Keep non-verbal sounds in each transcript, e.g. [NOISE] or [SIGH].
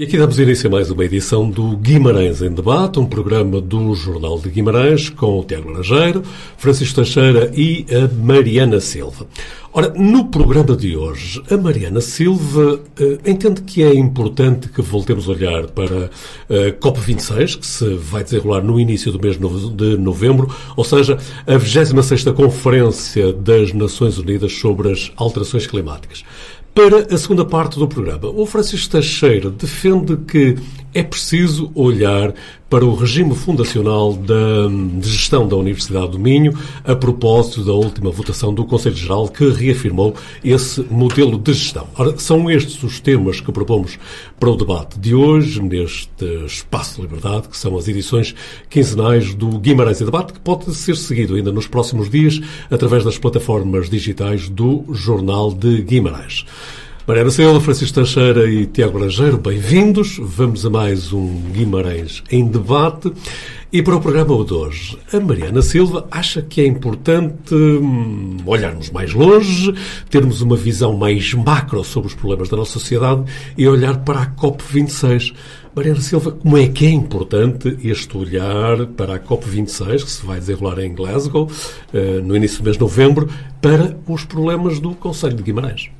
E aqui damos início a mais uma edição do Guimarães em Debate, um programa do Jornal de Guimarães com o Tiago Laranjeiro, Francisco Teixeira e a Mariana Silva. Ora, no programa de hoje, a Mariana Silva uh, entende que é importante que voltemos a olhar para a uh, COP26, que se vai desenrolar no início do mês de novembro, ou seja, a 26ª Conferência das Nações Unidas sobre as Alterações Climáticas. Para a segunda parte do programa, o Francisco Teixeira defende que é preciso olhar para o regime fundacional da, de gestão da Universidade do Minho a propósito da última votação do Conselho Geral que reafirmou esse modelo de gestão. Ora, são estes os temas que propomos para o debate de hoje, neste Espaço de Liberdade, que são as edições quinzenais do Guimarães em Debate, que pode ser seguido ainda nos próximos dias através das plataformas digitais do Jornal de Guimarães. Mariana Silva, Francisco Teixeira e Tiago Laranjeiro, bem-vindos. Vamos a mais um Guimarães em debate. E para o programa de hoje, a Mariana Silva acha que é importante hum, olharmos mais longe, termos uma visão mais macro sobre os problemas da nossa sociedade e olhar para a COP26. Mariana Silva, como é que é importante este olhar para a COP26, que se vai desenrolar em Glasgow, eh, no início do mês de novembro, para os problemas do Conselho de Guimarães?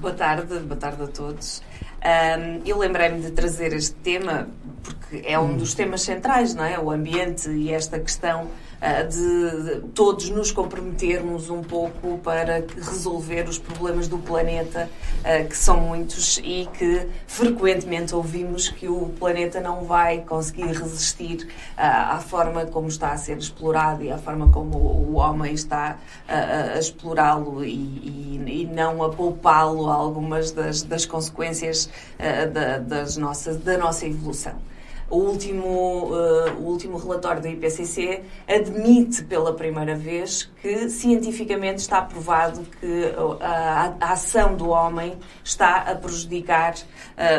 Boa tarde, boa tarde a todos. Um, eu lembrei-me de trazer este tema porque é um dos temas centrais, não é? O ambiente e esta questão uh, de, todos nos comprometermos um pouco para resolver os problemas do planeta, uh, que são muitos e que frequentemente ouvimos que o planeta não vai conseguir resistir uh, à forma como está a ser explorado e à forma como o homem está a explorá-lo e, e, e, não a poupá-lo a algumas das, das consequências uh, da, das nossas, da nossa evolução. O último, uh, o último relatório do IPCC admite pela primeira vez que cientificamente está provado que a, a ação do homem está a prejudicar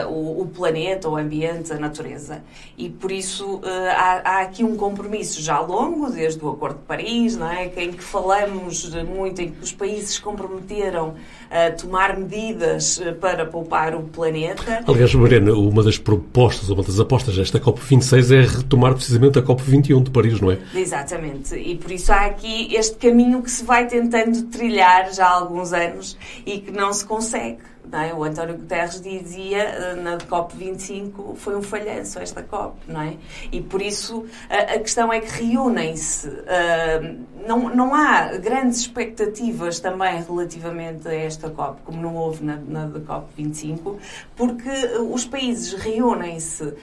o, planeta, o ambiente, a natureza. E por isso há, aqui um compromisso já longo, desde o Acordo de Paris, não é? em que falamos muito, em que os países se comprometeram a tomar medidas para poupar o planeta. Aliás, Mariana, uma das propostas, uma das apostas desta da COP26 é retomar precisamente a COP21 de Paris, não é? Exatamente. E por isso há aqui este caminho que se vai tentando trilhar já há alguns anos e que não se consegue. É? O António Guterres dizia eh, na COP25 foi um falhanço esta COP, não é? E por isso a, questão é que reúnem-se. Uh, não, não há grandes expectativas também relativamente a esta COP, como não houve na, na COP25, porque os países reúnem-se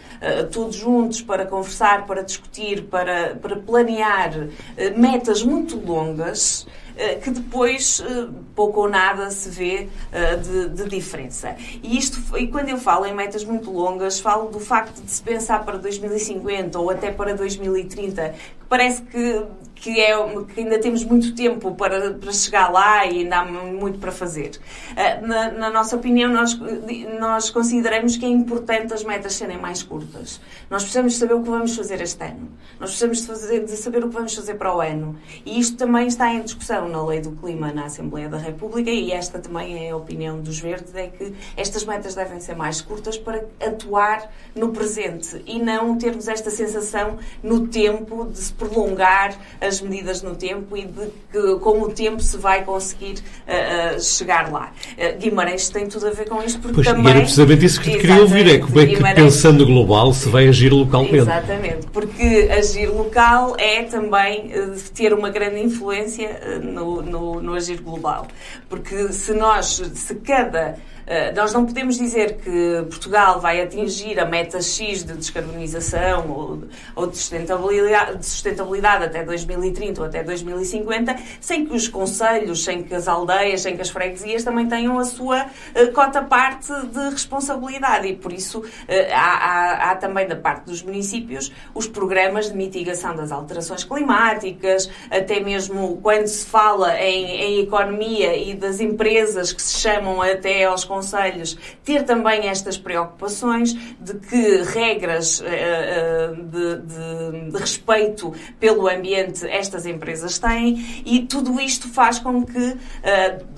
todos juntos para conversar, para discutir, para, para planear metas muito longas. Eh, que depois eh, pouco ou nada se vê eh, de, de, diferença. E, isto, e quando eu falo em metas muito longas, falo do facto de se pensar para 2050 ou até para 2030, que parece que que, é, que ainda temos muito tempo para, para chegar lá e ainda há muito para fazer. Uh, na, na, nossa opinião, nós, nós consideramos que é importante as metas serem mais curtas. Nós precisamos saber o que vamos fazer este ano. Nós precisamos de, fazer, de saber o que vamos fazer para o ano. E isto também está em discussão na Lei do Clima na Assembleia da República e esta também é a opinião dos Verdes, é que estas metas devem ser mais curtas para atuar no presente e não termos esta sensação no tempo de se prolongar as medidas no tempo e de que, com o tempo se vai conseguir uh, uh, chegar lá. Uh, Guimarães tem tudo a ver com isto, porque pois, também... E era precisamente isso que te queria ouvir, é como é que Guimarães, pensando global se vai agir localmente. Exatamente, porque agir local é também ter uma grande influência no, no, no agir global. Porque se nós, se cada nós não podemos dizer que Portugal vai atingir a meta X de descarbonização ou, ou de, sustentabilidade, de sustentabilidade até 2030 ou até 2050 sem que os conselhos, sem que as aldeias, sem que as freguesias também tenham a sua uh, cota parte de responsabilidade. E por isso uh, há, há, há também da parte dos municípios os programas de mitigação das alterações climáticas, até mesmo quando se fala em, em economia e das empresas que se chamam até aos conselhos ter também estas preocupações de que regras de, de, de respeito pelo ambiente estas empresas têm e tudo isto faz com que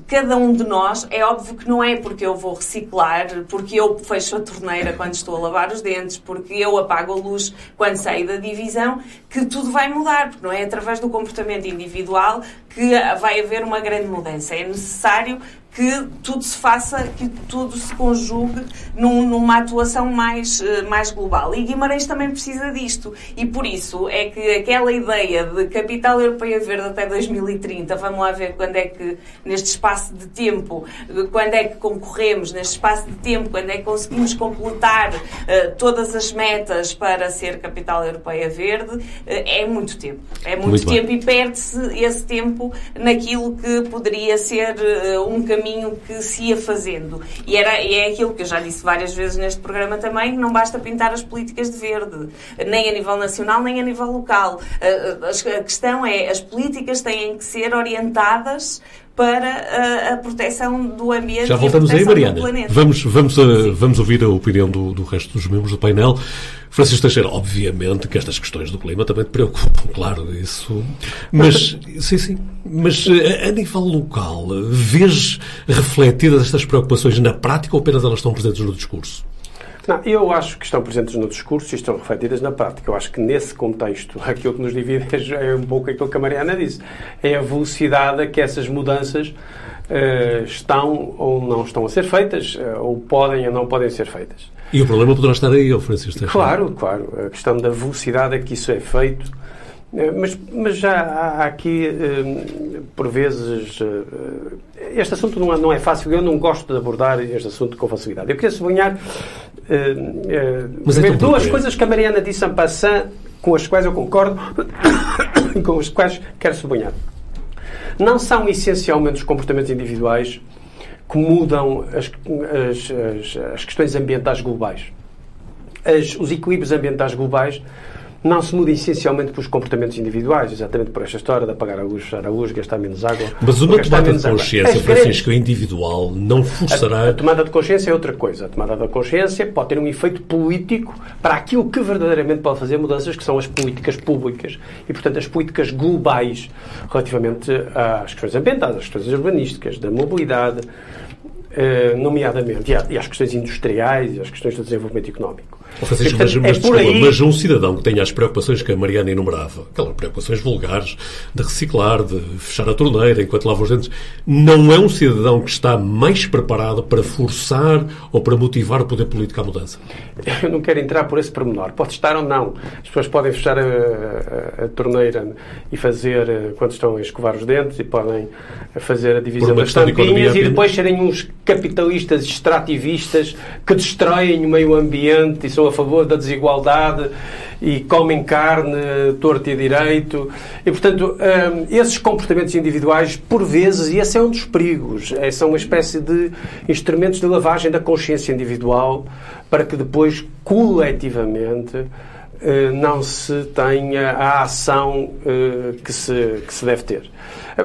cada um de nós, é óbvio que não é porque eu vou reciclar, porque eu fecho a torneira quando estou a lavar os dentes, porque eu apago a luz quando saio da divisão, que tudo vai mudar, porque não é através do comportamento individual que vai haver uma grande mudança. É necessário que tudo se faça, que tudo se conjugue num, numa atuação mais, eh, mais global. E Guimarães também precisa disto. E por isso é que aquela ideia de capital europeia verde até 2030, vamos lá ver quando é que, neste espaço de tempo, quando é que concorremos, neste espaço de tempo, quando é que conseguimos completar uh, todas as metas para ser capital europeia verde, uh, é muito tempo. É muito, muito tempo bem. e perde-se esse tempo naquilo que poderia ser uh, um caminho que se ia fazendo. E, era, e é aquilo que eu já disse várias vezes neste programa também, não basta pintar as políticas de verde, nem a nível nacional, nem a nível local. A questão é, as políticas têm que ser orientadas para a, a, proteção do ambiente Já voltamos aí, Mariana. Vamos, vamos, uh, vamos ouvir a opinião do, do resto dos membros do painel. Francisco Teixeira, obviamente que estas questões do clima também te preocupam, claro, isso. Mas, [LAUGHS] sim, sim. Mas uh, a nível local, vês refletidas estas preocupações na prática ou apenas elas estão presentes no discurso? Não, eu acho que estão presentes no discurso e estão refletidas na prática. Eu acho que nesse contexto, [LAUGHS] aquilo que nos divide é um pouco aquilo que a Mariana disse. É a velocidade a que essas mudanças uh, estão ou não estão a ser feitas, uh, ou podem ou não podem ser feitas. E o problema poderá estar aí, Francisco Claro, claro. A questão da velocidade a que isso é feito. Uh, mas, mas já há aqui, por vezes, este assunto não é, não é fácil. Eu não gosto de abordar este assunto com facilidade. Eu queria sublinhar é duas coisas que a Mariana disse en passant, com as quais eu concordo [COUGHS] com as quais quero sublinhar. Não são essencialmente os comportamentos individuais que mudam as, as, as, as questões ambientais globais. os equilíbrios ambientais globais não se muda essencialmente pelos comportamentos individuais, exatamente por esta história de apagar a luz, fechar a luz, gastar menos água. Mas uma tomada de consciência, Francisco, individual, não forçará. A, a, tomada de consciência é outra coisa. A tomada de consciência pode ter um efeito político para aquilo que verdadeiramente pode fazer mudanças, que são as políticas públicas e, portanto, as políticas globais relativamente às questões ambientais, às questões urbanísticas, da mobilidade, eh, nomeadamente, e às questões industriais e às questões do desenvolvimento económico. Francisco, mas, [LAUGHS] mas, é desculpa, aí... mas um cidadão que tenha as preocupações que a Mariana enumerava, aquelas preocupações vulgares de reciclar, de fechar a torneira enquanto lava os dentes, não é um cidadão que está mais preparado para forçar ou para motivar o poder político à mudança? Eu não quero entrar por esse pormenor. Pode estar ou não. As pessoas podem fechar a, a, a torneira e fazer eh, quando estão a escovar os dentes e podem fazer a divisão das tampinhas e depois serem uns capitalistas extrativistas que destroem o meio ambiente e são a favor da desigualdade e comem carne torto e direito. E, portanto, hum, esses comportamentos individuais, por vezes, e esse é um dos perigos, é, são uma espécie de instrumentos de lavagem da consciência individual para que depois, coletivamente, hum, não se tenha a ação hum, que se, que se deve ter.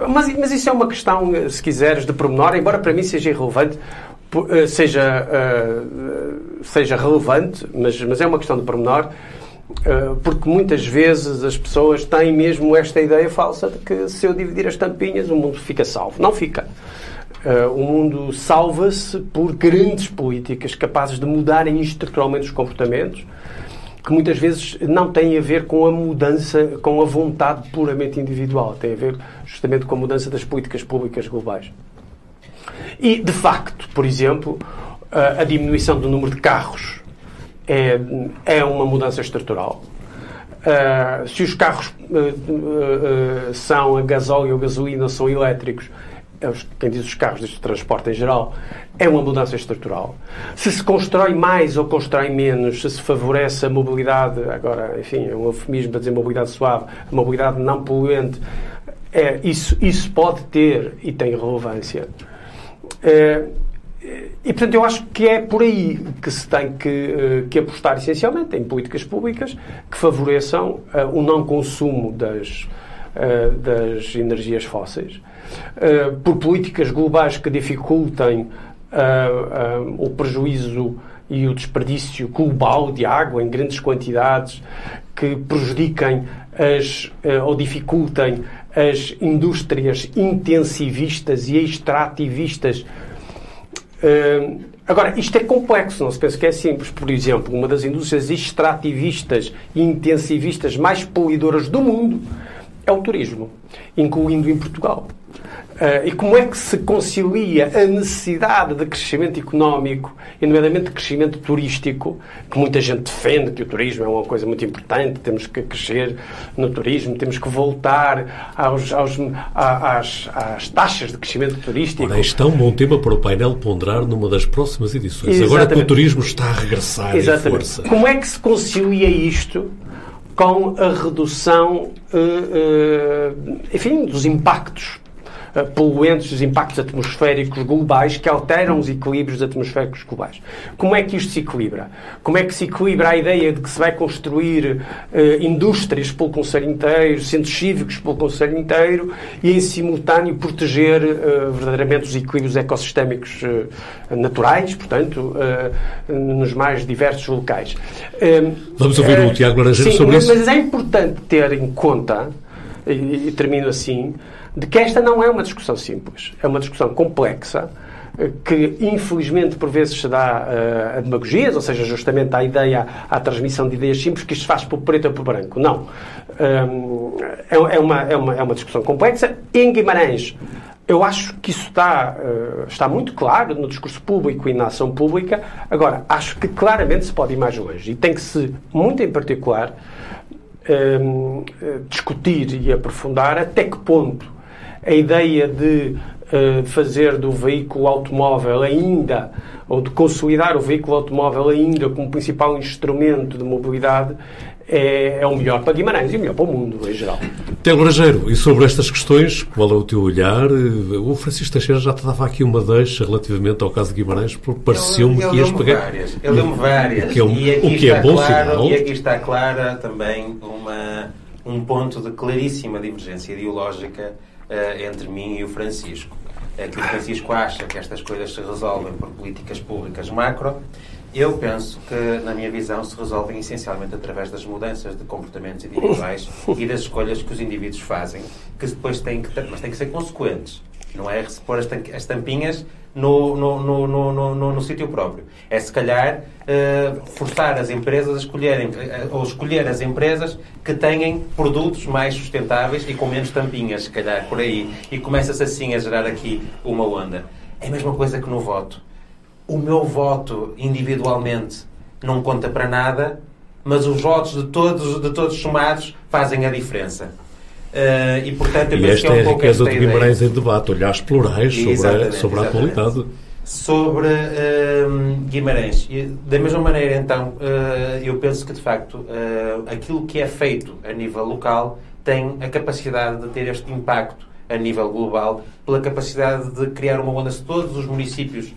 Mas, mas isso é uma questão, se quiseres, de pormenor, embora para mim seja irrelevante, eh, seja, uh, seja relevante, mas, mas é uma questão de pormenor, uh, porque muitas vezes as pessoas têm mesmo esta ideia falsa de que se eu dividir as tampinhas o mundo fica salvo. Não fica. O mundo salva-se por grandes políticas capazes de mudarem estruturalmente os comportamentos, que muitas vezes não têm a ver com a mudança, com a vontade puramente individual, tem a ver justamente com a mudança das políticas públicas globais. E, de facto, por exemplo, a diminuição do número de carros é, é uma mudança estrutural. Uh, se os carros uh, uh, são a gasóleo ou gasolina, são elétricos, é quem diz os carros de transporte em geral, é uma mudança estrutural. Se se constrói mais ou constrói menos, se se favorece a mobilidade, agora, enfim, é um eufemismo para dizer mobilidade suave, a mobilidade não poluente, é, isso, isso pode ter e tem relevância. Eh, e, portanto, eu acho que é por aí que se tem que, eh, que apostar essencialmente em políticas públicas que favoreçam uh, o não consumo das, uh, das energias fósseis, uh, por políticas globais que dificultem o prejuízo e o desperdício global de água em grandes quantidades que prejudiquem as, ou dificultem as indústrias intensivistas e extrativistas. Agora, isto é complexo, não se pensa que é simples. Por exemplo, uma das indústrias extrativistas e intensivistas mais poluidoras do mundo é o turismo, incluindo em Portugal. Uh, e como é que se concilia a necessidade de crescimento económico, e nomeadamente de crescimento turístico, que muita gente defende que o turismo é uma coisa muito importante, temos que crescer no turismo, temos que voltar aos, aos, às, às, taxas de crescimento turístico. Ora, este é um bom tema para o painel ponderar numa das próximas edições. Exatamente. Agora que o turismo está a regressar Exatamente. em força. Como é que se concilia isto com a redução, uh, uh, enfim, dos impactos eh, poluentes, os impactos atmosféricos globais que alteram os equilíbrios atmosféricos globais. Como é que isto se equilibra? Como é que se equilibra a ideia de que se vai construir uh, indústrias pelo Conselho inteiro, centros cívicos pelo Conselho inteiro e, em simultâneo, proteger uh, verdadeiramente os equilíbrios ecossistémicos naturais, portanto, nos mais diversos locais? Vamos ouvir o Tiago Laranjeiro sobre mas, isso. Mas é importante ter em conta, e, e termino assim, de que esta não é uma discussão simples, é uma discussão complexa eh, que infelizmente por vezes se dá uh, a demagogias, ou seja, justamente à ideia, à transmissão de ideias simples que isto faz por preto ou por branco. Não. Um, é, é, uma, é, uma, é uma discussão complexa. Em Guimarães, eu acho que isso está, uh, está muito claro no discurso público e na ação pública. Agora, acho que claramente se pode ir mais longe. E tem que se, muito em particular, um, discutir e aprofundar até que ponto a ideia de uh, fazer do veículo automóvel ainda, ou de consolidar o veículo automóvel ainda como principal instrumento de mobilidade, é, é, o melhor para Guimarães e o melhor para o mundo em geral. Laranjeiro, e sobre estas questões, qual é o teu olhar? O Francisco Teixeira já te dava aqui uma deixa relativamente ao caso de Guimarães, porque pareceu-me que ias pegar. Várias. Ele deu-me várias. O que é, um, e aqui o que é bom claro, sinal. E aqui está clara também uma, um ponto de claríssima divergência ideológica entre mim e o Francisco. É que o Francisco acha que estas coisas se resolvem por políticas públicas macro. Eu penso que, na minha visão, se resolvem essencialmente através das mudanças de comportamentos individuais [LAUGHS] e das escolhas que os indivíduos fazem, que depois têm que, mas têm que ser consequentes. Não é pôr as tampinhas no, no, no, no, no, sítio próprio. É, se calhar, uh, forçar as empresas a escolherem, uh, ou escolher as empresas que tenham produtos mais sustentáveis e com menos tampinhas, se calhar, por aí. E começa-se assim a gerar aqui uma onda. É a mesma coisa que no voto. O meu voto individualmente não conta para nada, mas os votos de todos, de todos somados fazem a diferença. Uh, e, portanto, e esta é, um é a riqueza de Guimarães em debate, olhares plurais sobre, a, sobre a atualidade. Sobre uh, Guimarães. Da mesma maneira, então, uh, eu penso que, de facto, aquilo que é feito a nível local tem a capacidade de ter este impacto a nível global, pela capacidade de criar uma onda. Se todos os municípios,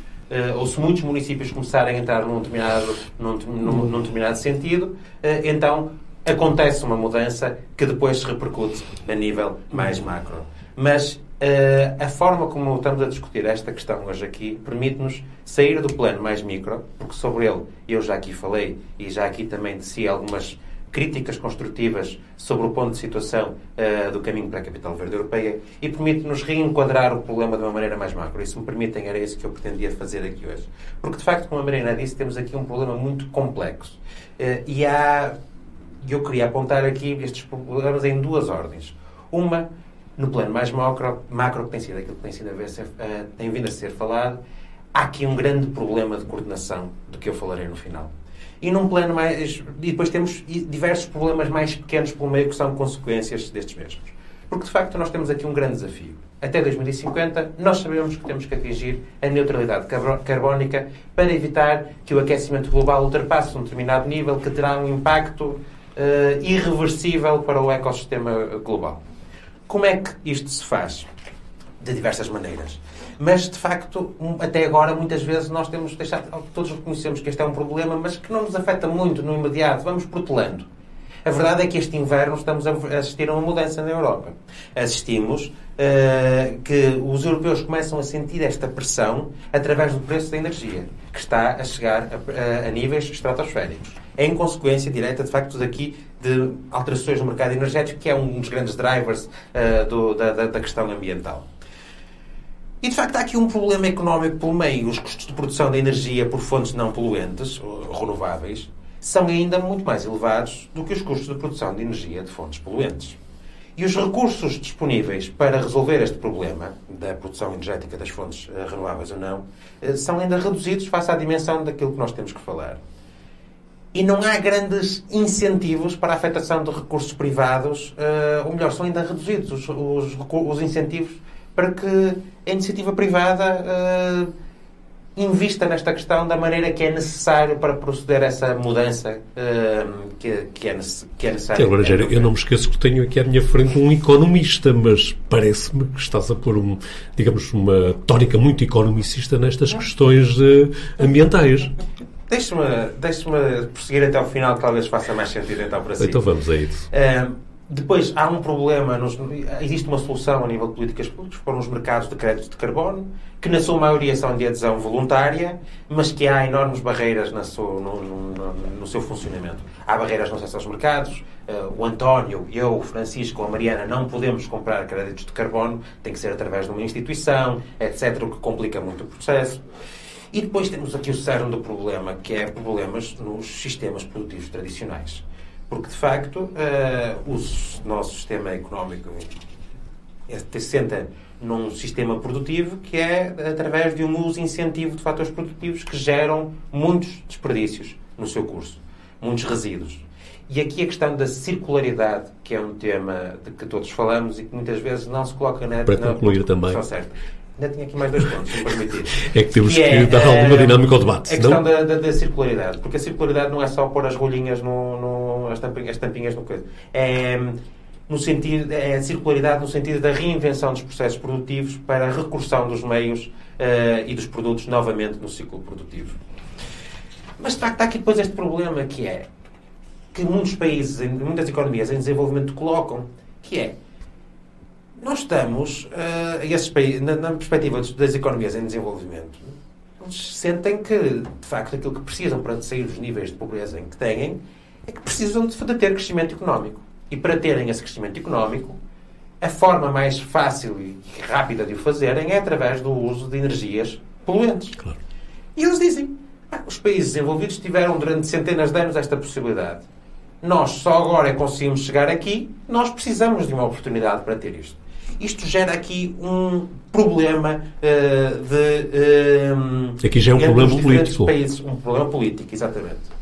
ou se muitos municípios começarem a entrar num determinado, num, num, num determinado sentido, então acontece uma mudança que depois se repercute a nível mais macro. Mas uh, a forma como estamos a discutir esta questão hoje aqui permite-nos sair do plano mais micro, porque sobre ele eu já aqui falei e já aqui também disse algumas críticas construtivas sobre o ponto de situação uh, do caminho para a capital verde europeia e permite-nos reenquadrar o problema de uma maneira mais macro. E se me permitem, era isso que eu pretendia fazer aqui hoje. Porque, de facto, como a Marina disse, temos aqui um problema muito complexo. Uh, e há e eu queria apontar aqui estes problemas em duas ordens. Uma, no plano mais macro, macro que tem sido aquilo que tem, sido a ser, uh, tem vindo a ser falado, há aqui um grande problema de coordenação, do que eu falarei no final. E num plano mais. E depois temos diversos problemas mais pequenos pelo meio que são consequências destes mesmos. Porque, de facto, nós temos aqui um grande desafio. Até 2050, nós sabemos que temos que atingir a neutralidade carbónica para evitar que o aquecimento global ultrapasse um determinado nível que terá um impacto uh, irreversível para o ecossistema global. Como é que isto se faz? De diversas maneiras. Mas, de facto, até agora, muitas vezes nós temos deixado, todos reconhecemos que este é um problema, mas que não nos afeta muito no imediato. Vamos protelando. A verdade é que este inverno estamos a assistir a uma mudança na Europa. Assistimos uh, que os europeus começam a sentir esta pressão através do preço da energia, que está a chegar a, a, a níveis estratosféricos. Em consequência direta, de facto, daqui de alterações no mercado energético, que é um dos grandes drivers uh, do, da, da questão ambiental. E de facto há aqui um problema económico pelo meio. Os custos de produção de energia por fontes não poluentes, renováveis, são ainda muito mais elevados do que os custos de produção de energia de fontes poluentes. E os recursos disponíveis para resolver este problema da produção energética das fontes uh, renováveis ou não uh, são ainda reduzidos face à dimensão daquilo que nós temos que falar. E não há grandes incentivos para a afetação de recursos privados, uh, ou melhor, são ainda reduzidos os, os, os incentivos para que a iniciativa privada uh, invista nesta questão da maneira que é necessário para proceder a essa mudança uh, que, que, é, que é necessária. Agora, Gera, eu não me esqueço que tenho aqui à minha frente um economista, mas parece-me que estás a pôr, um, digamos, uma tónica muito economicista nestas questões uh, ambientais. Deixe-me deixe prosseguir até ao final, que talvez faça mais sentido então para si. Então vamos a isso. Uh, depois há um problema, nos, existe uma solução a nível de políticas públicas para os mercados de créditos de carbono, que na sua maioria são de adesão voluntária, mas que há enormes barreiras no, no, no, no, seu funcionamento. Há barreiras no acesso aos mercados, uh, o António, eu, o Francisco, a Mariana não podemos comprar créditos de carbono, tem que ser através de uma instituição, etc., o que complica muito o processo. E depois temos aqui o cerne do problema, que é problemas nos sistemas produtivos tradicionais. Porque, de facto, uh, o nosso sistema económico se senta num sistema produtivo que é através de um uso incentivo de fatores produtivos que geram muitos desperdícios no seu curso, muitos resíduos. E aqui a questão da circularidade, que é um tema de que todos falamos e que muitas vezes não se coloca na, Para concluir na também. certa. Ainda tinha aqui mais dois pontos, se me permitir. É que temos que, que é, dar alguma eh, dinâmica ao debate. A questão da, da, da, circularidade. Porque a circularidade não é só pôr as rolinhas, no, no as, tampinhas, as tampinhas no coisa. É, no sentido, é a circularidade no sentido da reinvenção dos processos produtivos para a recursão dos meios uh, e dos produtos novamente no ciclo produtivo. Mas de facto há aqui depois este problema que é que muitos países, muitas economias em desenvolvimento colocam, que é nós estamos, uh, esses países, na, na, perspectiva das economias em desenvolvimento, eles sentem que, de facto, aquilo que precisam para sair dos níveis de pobreza em que têm é que precisam de, de ter crescimento económico. E para terem esse crescimento económico, a forma mais fácil e rápida de o fazerem é através do uso de energias poluentes. Claro. E eles dizem, ah, os países desenvolvidos tiveram durante centenas de anos esta possibilidade. Nós só agora é conseguimos chegar aqui, nós precisamos de uma oportunidade para ter isto. Isto gera aqui um problema uh, de. Um, aqui já é um problema político. Países, um problema político, exatamente.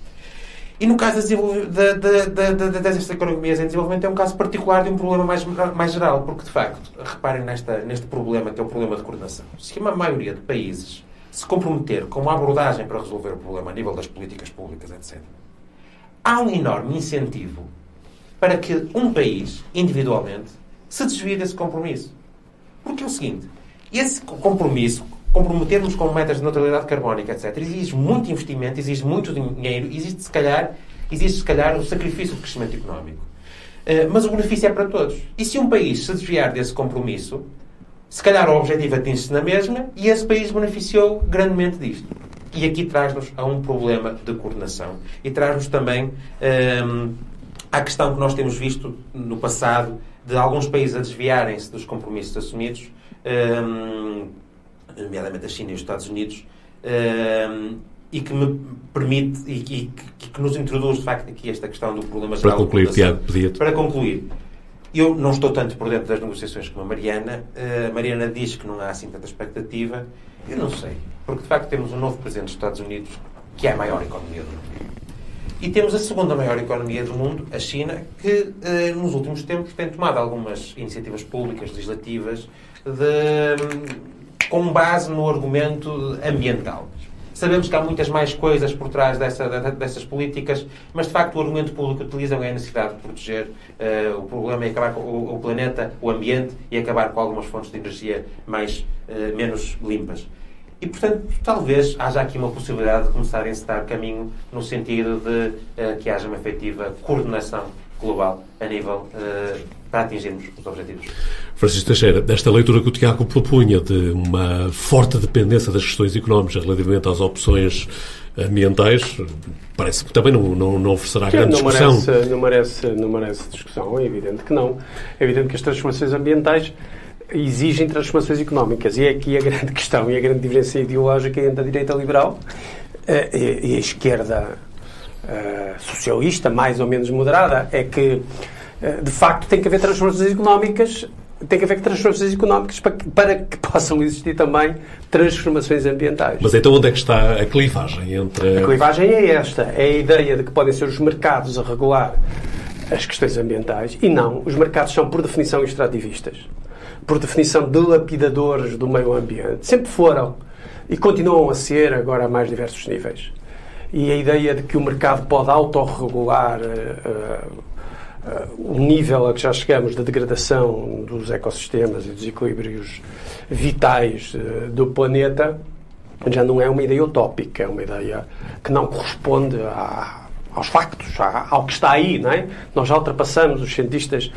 E no caso da, da, da, das economias em desenvolvimento é um caso particular de um problema mais, mais geral, porque de facto, reparem nesta, neste problema que é o problema de coordenação. Se uma maioria de países se comprometer com uma abordagem para resolver o problema a nível das políticas públicas, etc., há um enorme incentivo para que um país, individualmente, se desvia desse compromisso. Porque é o seguinte, esse compromisso, comprometermos com metas de neutralidade carbónica, etc., exige muito investimento, exige muito dinheiro, existe se calhar, existe se calhar o sacrifício de crescimento económico. Uh, mas o benefício é para todos. E se um país se desviar desse compromisso, se calhar o objetivo atinge-se na mesma e esse país beneficiou grandemente disto. E aqui traz-nos a um problema de coordenação. E traz-nos também um, ehm, à questão que nós temos visto no passado de alguns países a desviarem-se dos compromissos assumidos, um, nomeadamente a China e os Estados Unidos, um, e que me permite e, que, que, nos introduz, de facto, aqui esta questão do problema geral. Para concluir, Tiago, pedia Para concluir, eu não estou tanto por dentro das negociações como a Mariana. A Mariana diz que não há assim tanta expectativa. Eu não sei. Porque, de facto, temos um novo presidente dos Estados Unidos que é a maior economia do mundo. E temos a segunda maior economia do mundo, a China, que eh, nos últimos tempos tem tomado algumas iniciativas públicas, legislativas, de, com base no argumento ambiental. Sabemos que há muitas mais coisas por trás dessa, dessas políticas, mas de facto o argumento público que utilizam é a necessidade de proteger uh, o problema e acabar com o, o, planeta, o ambiente e acabar com algumas fontes de energia mais, uh, menos limpas. E, portanto, talvez haja aqui uma possibilidade de começar a encetar caminho no sentido de uh, que haja uma efetiva coordenação global a nível uh, para atingirmos os objetivos. Francisco Teixeira, desta leitura que o Tiago propunha de uma forte dependência das questões económicas relativamente às opções ambientais, parece que também não, não, não oferecerá grande não discussão. Merece, não, merece, não merece discussão, é evidente que não. É evidente que as transformações ambientais exigem transformações económicas. E é aqui a grande [LAUGHS] questão e a grande diferença ideológica entre a direita liberal eh, e a esquerda eh, socialista, mais ou menos moderada, é que, eh, de facto, tem que haver transformações económicas tem que haver transformações económicas para que, para que, [LAUGHS] possam existir também transformações ambientais. Mas então onde é que está a clivagem entre... A clivagem é esta. É a ideia de que podem ser os mercados a regular as questões ambientais e não. Os mercados são, por definição, extrativistas. Por definição, dilapidadores do meio ambiente. Sempre foram. E continuam a ser, agora a mais diversos níveis. E a ideia de que o mercado pode autorregular uh, o nível a que já chegamos da degradação dos ecossistemas e dos equilíbrios vitais uh, do planeta já não é uma ideia utópica, é uma ideia que não corresponde aos factos, ao que está aí, não é? Nós já ultrapassamos, os cientistas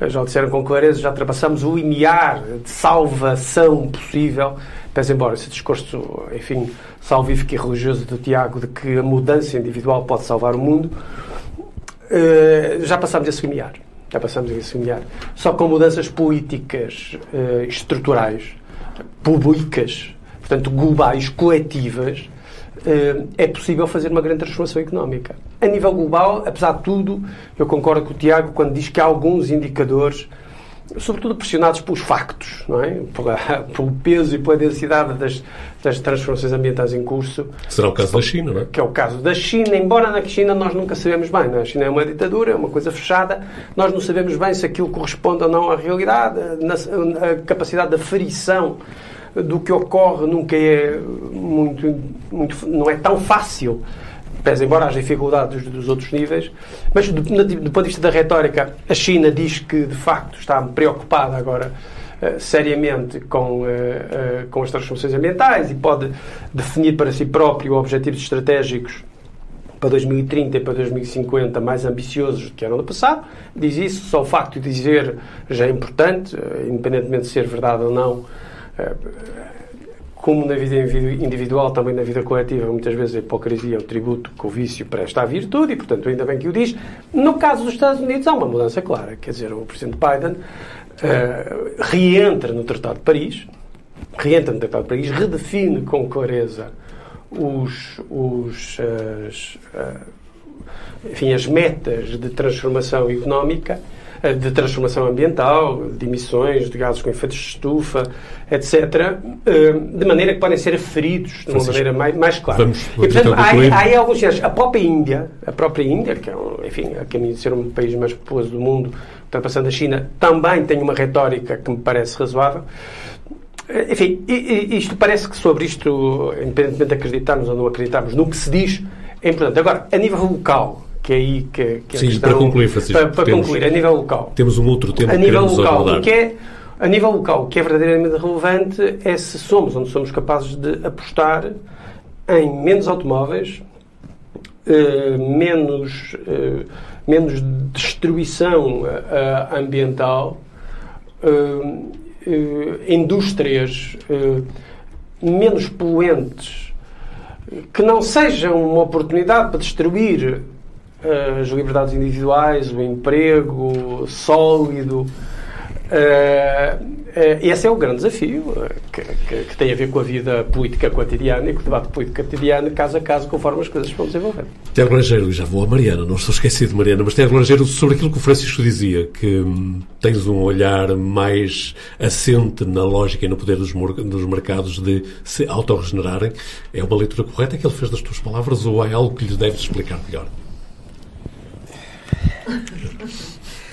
já o disseram com clareza, já ultrapassamos o limiar de salvação possível, pese embora esse discurso, enfim, salvífico e religioso do Tiago de que a mudança individual pode salvar o mundo, eh, já passámos esse limiar. Já passamos esse limiar. Só com mudanças políticas uh, estruturais, públicas, portanto, globais, coletivas, é possível fazer uma grande transformação económica. A nível global, apesar de tudo, eu concordo com o Tiago quando diz que há alguns indicadores sobretudo pressionados pelos factos, não é? Pela, [LAUGHS] pelo peso e pela densidade das, das transformações ambientais em curso. Será o caso da China, não é? Que é o caso da China, embora na China nós nunca sabemos bem. Não é? A China é uma ditadura, é uma coisa fechada, nós não sabemos bem se aquilo corresponde ou não à realidade, na, a capacidade da ferição do que ocorre nunca é muito, muito não é tão fácil pese embora haja dificuldades dos, outros níveis, mas do, do, ponto de vista da retórica, a China diz que de facto está preocupada agora uh, seriamente com, uh, uh, com as transformações ambientais e pode definir para si próprio objetivos estratégicos para 2030 e para 2050 mais ambiciosos do que eram no passado. Diz isso, só o facto de dizer já é importante, independentemente de ser verdade ou não como na vida individual, também na vida coletiva, muitas vezes a hipocrisia é o tributo que o vício presta à virtude, e portanto, ainda bem que o diz. No caso dos Estados Unidos, há uma mudança clara. Quer dizer, o Presidente Biden uh, reentra no Tratado de Paris, reentra no Tratado de Paris, redefine com clareza os, os, as, uh, enfim, as metas de transformação económica de transformação ambiental, de emissões de gases com efeitos de estufa, etc., eh, de maneira que podem ser aferidos de uma maneira mais, mais clara. Vamos, vamos e, portanto, há, há alguns sinais. A própria Índia, a própria Índia, que é, um, enfim, a caminho de ser um país mais populoso do mundo, ultrapassando a China, também tem uma retórica que me parece razoável. Eh, enfim, isto parece que sobre isto, independentemente de acreditarmos ou não acreditarmos no que se diz, é importante. Agora, a nível local, que é aí que, que Sim, questão, para concluir, Francisco. Para, para temos, concluir, a nível local. Temos um outro tema a nível local, o que é a nível local, o que é verdadeiramente relevante é se somos ou não somos capazes de apostar em menos automóveis, eh, menos, eh, menos destruição eh, ambiental, indústrias menos poluentes, que não sejam uma oportunidade para destruir as liberdades individuais, o emprego sólido. Uh, uh, esse é o grande desafio que, que, que, tem a ver com a vida política cotidiana e com o debate político cotidiano, caso a caso, conforme as coisas vão desenvolvendo. Tiago Langeiro, já vou a Mariana, não estou esquecido de Mariana, mas Tiago Langeiro, sobre aquilo que o Francisco dizia, que hum, tens um olhar mais assente na lógica e no poder dos, dos mercados de se autorregenerarem, é uma leitura correta que ele fez das tuas palavras ou é algo que lhe deves explicar melhor?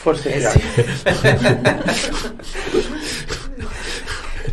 Força, é [LAUGHS]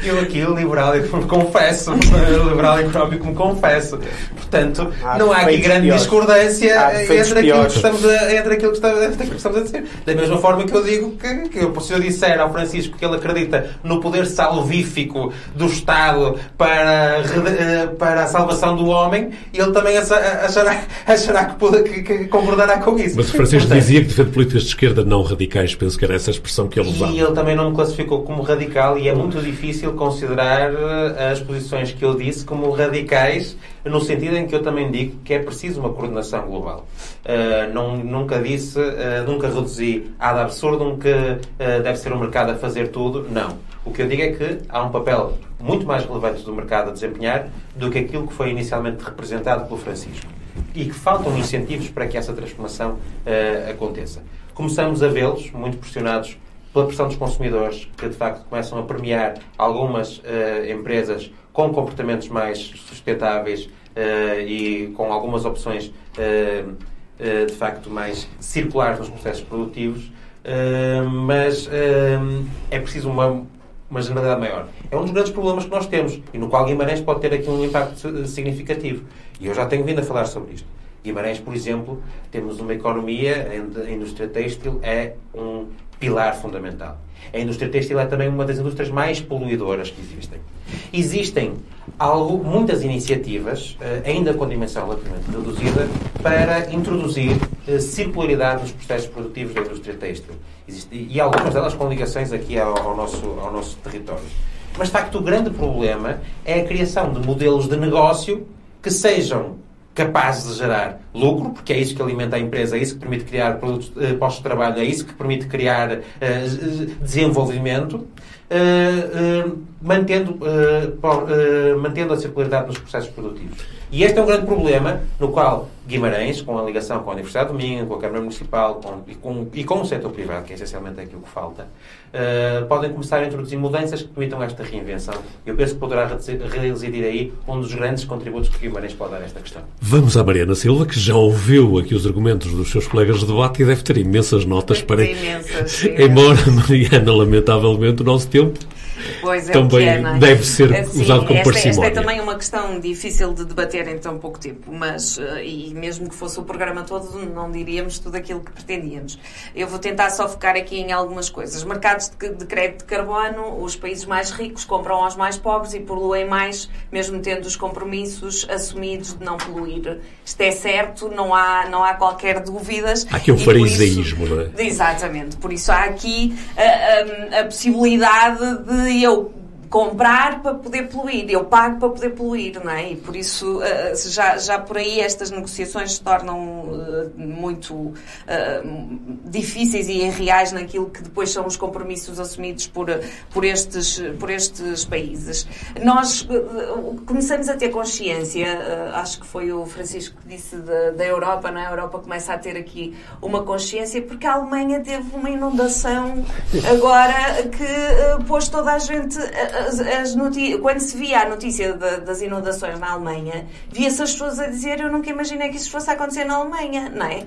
Eu aqui, liberal, confesso, [LAUGHS] liberal económico, me confesso. Portanto, há não há aqui grande piores. discordância entre aquilo, que estamos a, entre aquilo que estamos, entre aquilo que estamos a dizer. Da mesma forma que eu digo que, que se eu disser ao Francisco que ele acredita no poder salvífico do Estado para, eh, para a salvação do homem, ele também achará, achará que, que, que concordará com isso. Mas o Francisco Portanto, dizia que defende políticas de esquerda não radicais, penso que era essa expressão que ele usava. E ele também não me classificou como radical e é muito difícil considerar eh, as posições que eu disse como radicais, no sentido em que eu também digo que é preciso uma coordenação global. Uh, não, nunca disse, uh, nunca reduzi ad absurdum que uh, deve ser o mercado a fazer tudo. Não. O que eu digo é que há um papel muito mais relevante do mercado a desempenhar do que aquilo que foi inicialmente representado pelo Francisco. E que faltam incentivos para que essa transformação aconteça. Começamos a vê-los, muito pressionados pela pressão dos consumidores, que de facto começam a premiar algumas uh, empresas com comportamentos mais sustentáveis uh, e com algumas opções uh, de facto mais circulares nos processos produtivos, mas é preciso uma, uma generalidade maior. É um dos grandes problemas que nós temos e no qual Guimarães pode ter aqui um impacto significativo. E eu já tenho vindo a falar sobre isto. Guimarães, por exemplo, temos uma economia, a indústria têxtil é um pilar fundamental. A indústria têxtil é também uma das indústrias mais poluidoras que existem. Existem algo, muitas iniciativas, eh, ainda com dimensão relativamente reduzida, para introduzir eh, circularidade nos processos produtivos da indústria têxtil. e algumas delas com ligações aqui ao, nosso, ao nosso território. Mas, de facto, o grande problema é a criação de modelos de negócio que sejam capazes de gerar lucro, porque é isso que alimenta a empresa, é isso que permite criar produtos, eh, postos de trabalho, é isso que permite criar uh, desenvolvimento, uh, mantendo, mantendo a circularidade nos processos produtivos. E este é um grande problema no qual Guimarães, com a ligação com a Universidade do Minho, com a Câmara Municipal com, e, com, e com o setor privado, que é essencialmente aquilo que falta, uh, podem começar a introduzir mudanças que permitam esta reinvenção. Eu penso que poderá residir aí um dos grandes contributos que Guimarães pode dar a esta questão. Vamos à Mariana Silva, que já ouviu aqui os argumentos dos seus colegas de debate e deve ter imensas notas para. Imensas, Embora, [LAUGHS] Mariana, lamentavelmente, o nosso tempo Pois é também é, é? deve ser assim, usado como esta, parcimónia. Esta é também uma questão difícil de debater em tão pouco tempo, mas eh, e mesmo que fosse o programa todo, não diríamos tudo aquilo que pretendíamos. Eu vou tentar só focar aqui em algumas coisas. Mercados de, de crédito de carbono, os países mais ricos compram aos mais pobres e poluem mais, mesmo tendo os compromissos assumidos de não poluir. Isto é certo, não há, não há qualquer dúvidas. Há aqui um fariseísmo, não é? Exatamente. Por isso há aqui a, a, a possibilidade de eu comprar para poder poluir, eu pago para poder poluir, não é? E por isso eh, já, já por aí estas negociações se tornam uh, muito difíceis e irreais naquilo que depois são os compromissos assumidos por, por, estes, por estes países. Nós começamos a ter consciência, acho que foi o Francisco que disse da, da Europa, não é? A Europa começa a ter aqui uma consciência porque a Alemanha teve uma inundação [LAUGHS] agora que pôs toda a gente as, as quando se via a notícia de, das inundações na Alemanha, via-se as pessoas a dizer eu nunca imaginei que isso fosse acontecer na Alemanha, não é?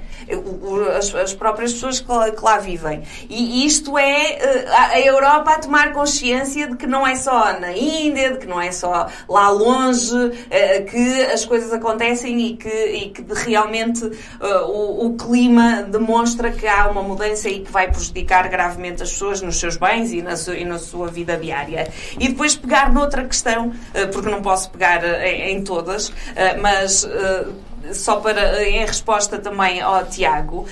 As, as próprias pessoas que lá, que lá, vivem. E isto é eh, a Europa a tomar consciência de que não é só na Índia, de que não é só lá longe eh, que as coisas acontecem e que, e que realmente eh, o, o clima demonstra que há uma mudança e que vai prejudicar gravemente as pessoas nos seus bens e na, e na sua vida diária. E depois pegar noutra questão, eh, porque não posso pegar eh, em todas, eh, mas só para em resposta também ao Tiago,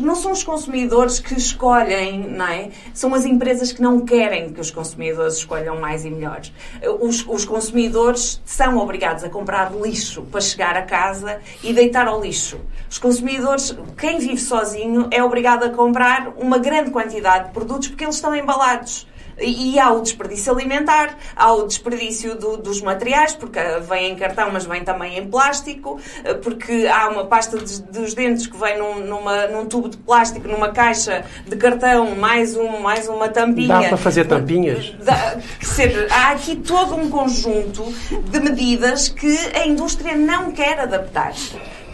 não são os consumidores que escolhem, não é? São as empresas que não querem que os consumidores escolham mais e melhores. Os, os consumidores são obrigados a comprar lixo para chegar a casa e deitar ao lixo. Os consumidores, quem vive sozinho, é obrigado a comprar uma grande quantidade de produtos porque eles estão embalados. E, há o desperdício alimentar, há o desperdício do, dos materiais, porque vem em cartão, mas vem também em plástico, eh, porque há uma pasta de, dos dentes que vem num, numa, num tubo de plástico, numa caixa de cartão, mais, um, mais uma tampinha. Dá para fazer tampinhas? Dá, dizer, há aqui todo um conjunto de medidas que a indústria não quer adaptar.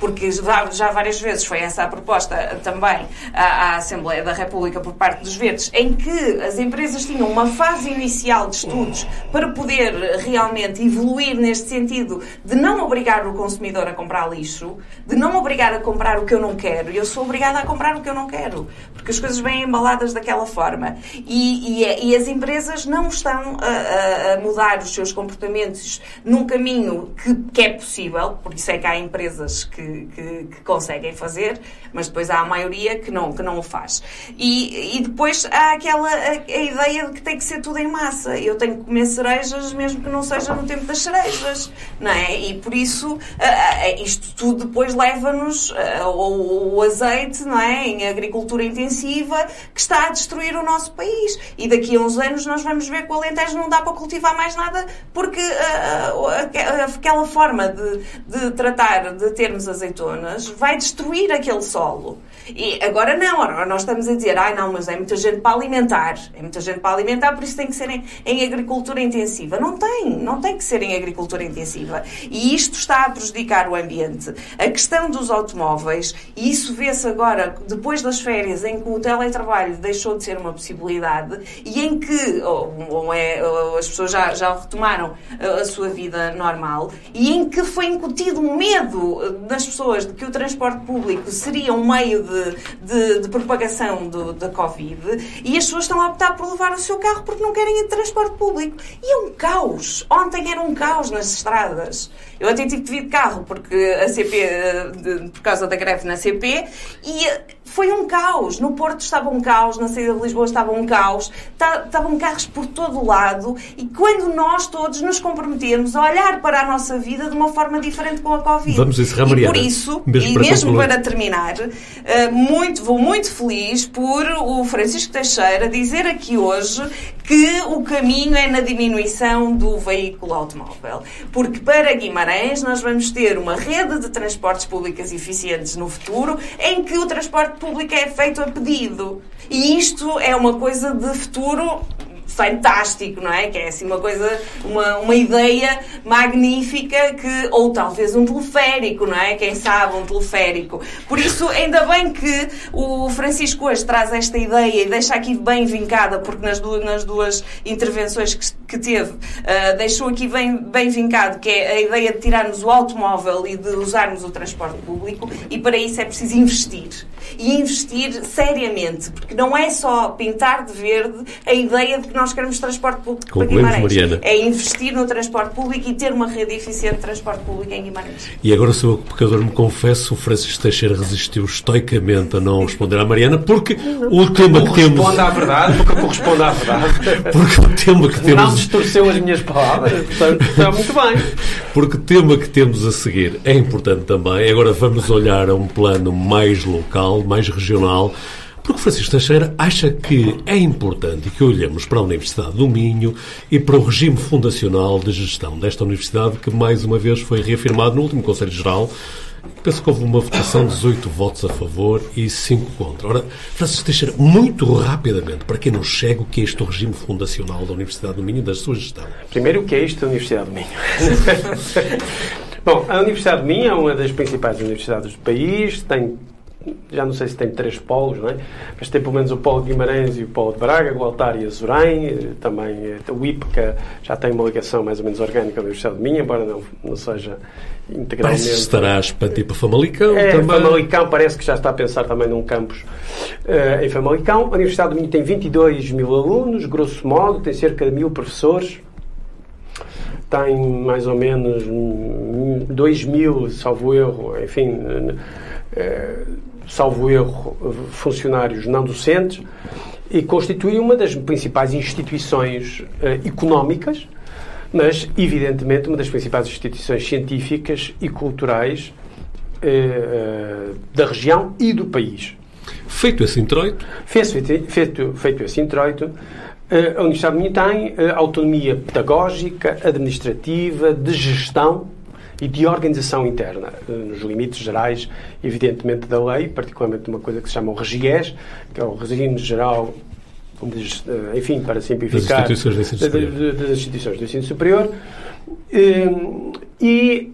Porque já várias vezes foi essa a proposta também à, Assembleia da República por parte dos Verdes, em que as empresas tinham uma fase inicial de estudos para poder realmente evoluir neste sentido de não obrigar o consumidor a comprar lixo, de não obrigar a comprar o que eu não quero. Eu sou obrigada a comprar o que eu não quero, porque as coisas vêm embaladas daquela forma. E, e, e as empresas não estão a, a, mudar os seus comportamentos num caminho que, que, é possível, por isso é que há empresas que, que, que, conseguem fazer, mas depois há a maioria que não, que não o faz. E, e depois há aquela a, a ideia de que tem que ser tudo em massa. Eu tenho que comer cerejas mesmo que não seja no tempo das cerejas, não é? E por isso isto tudo depois leva-nos ao azeite, não é? Em agricultura intensiva, que está a destruir o nosso país. E daqui a uns anos nós vamos ver que o Alentejo não dá para cultivar mais nada porque aquela forma de, de tratar de termos azeitonas vai destruir aquele solo. E agora não, agora nós estamos a dizer, ai não, mas é muita gente para alimentar, é muita gente para alimentar, por isso tem que ser em, em, agricultura intensiva. Não tem, não tem que ser em agricultura intensiva. E isto está a prejudicar o ambiente. A questão dos automóveis, e isso vê-se agora, depois das férias, em que o teletrabalho deixou de ser uma possibilidade e em que ou, ou é, ou as pessoas já, já retomaram a, a sua vida normal e em que foi incutido um medo das pessoas de que o transporte público seria um meio de de, de, de propagação do, da Covid e as pessoas estão a optar por levar o seu carro porque não querem ir de transporte público. E é um caos. Ontem era um caos nas estradas. Eu até tive de vir de carro porque a CP, eh, por causa da greve na CP, e foi um caos. No Porto estava um caos, na saída de Lisboa estava um caos, estavam carros por todo o lado. E quando nós todos nos comprometemos a olhar para a nossa vida de uma forma diferente com a Covid. Vamos encerrar, Mariana. E por isso, mesmo e para mesmo concluir. para terminar, eh, muito, vou muito feliz por o Francisco Teixeira dizer aqui hoje que o caminho é na diminuição do veículo automóvel. Porque para Guimarães nós vamos ter uma rede de transportes públicos eficientes no futuro em que o transporte público é feito a pedido. E isto é uma coisa de futuro fantástico, não é? Que é assim uma coisa, uma, uma ideia magnífica que, ou talvez um teleférico, não é? Quem sabe um teleférico. Por isso, ainda bem que o Francisco hoje traz esta ideia e deixa aqui bem vincada, porque nas duas, nas duas intervenções que, que teve, uh, deixou aqui bem, bem vincado, que é a ideia de tirarmos o automóvel e de usarmos o transporte público, e para isso é preciso investir. E investir seriamente, porque não é só pintar de verde a ideia de que nós queremos transporte público para Guimarães. Mariana. É investir no transporte público e ter uma rede eficiente de transporte público em Guimarães. E agora, se o pecador me confesso, o Francisco Teixeira resistiu estoicamente a não responder à Mariana, porque não, o tema que temos. Corresponde à verdade, porque corresponde à verdade. [LAUGHS] Porque o tema que temos. Distorceu as minhas palavras, portanto, está [LAUGHS] muito bem. Porque o tema que temos a seguir é importante também. Agora vamos olhar a um plano mais local, mais regional. Porque Francisco Teixeira acha que é importante que olhemos para a Universidade do Minho e para o regime fundacional de gestão desta universidade, que mais uma vez foi reafirmado no último Conselho Geral. Penso que houve uma votação de 18 votos a favor e 5 contra. Ora, Francisco Teixeira, muito rapidamente, para quem não chega, o que é este regime fundacional da Universidade do Minho e da sua gestão? Primeiro, o que é isto da Universidade do Minho? [LAUGHS] Bom, a Universidade do Minho é uma das principais universidades do país, tem já não sei se tem três polos, não é? mas tem pelo menos o polo de Guimarães e o polo de Braga, Gualtar e Azurém, eh, também eh, o IPCA já tem uma ligação mais ou menos orgânica com a Universidade de Minha, embora não, não seja integralmente... Parece que estará a expandir para Famalicão é, também. Famalicão parece que já está a pensar também num campus uh, em Famalicão. A Universidade de Minho tem 22 mil alunos, grosso modo, tem cerca de mil professores, tem mais ou menos 2 mil, salvo erro, enfim... Uh, salvo erro, funcionários não docentes, e constitui uma das principais instituições uh, económicas, mas, evidentemente, uma das principais instituições científicas e culturais uh, da região e do país. Feito esse introito? Feito, feito, feito esse introito, a Universidade de Minho tem autonomia pedagógica, administrativa, de gestão e de organização interna, eh, nos limites gerais, evidentemente, da lei, particularmente uma coisa que se chama o REGIES, que é o Regime Geral eh, enfim, para simplificar, das instituições do ensino superior. Das instituições do ensino superior. Eh, e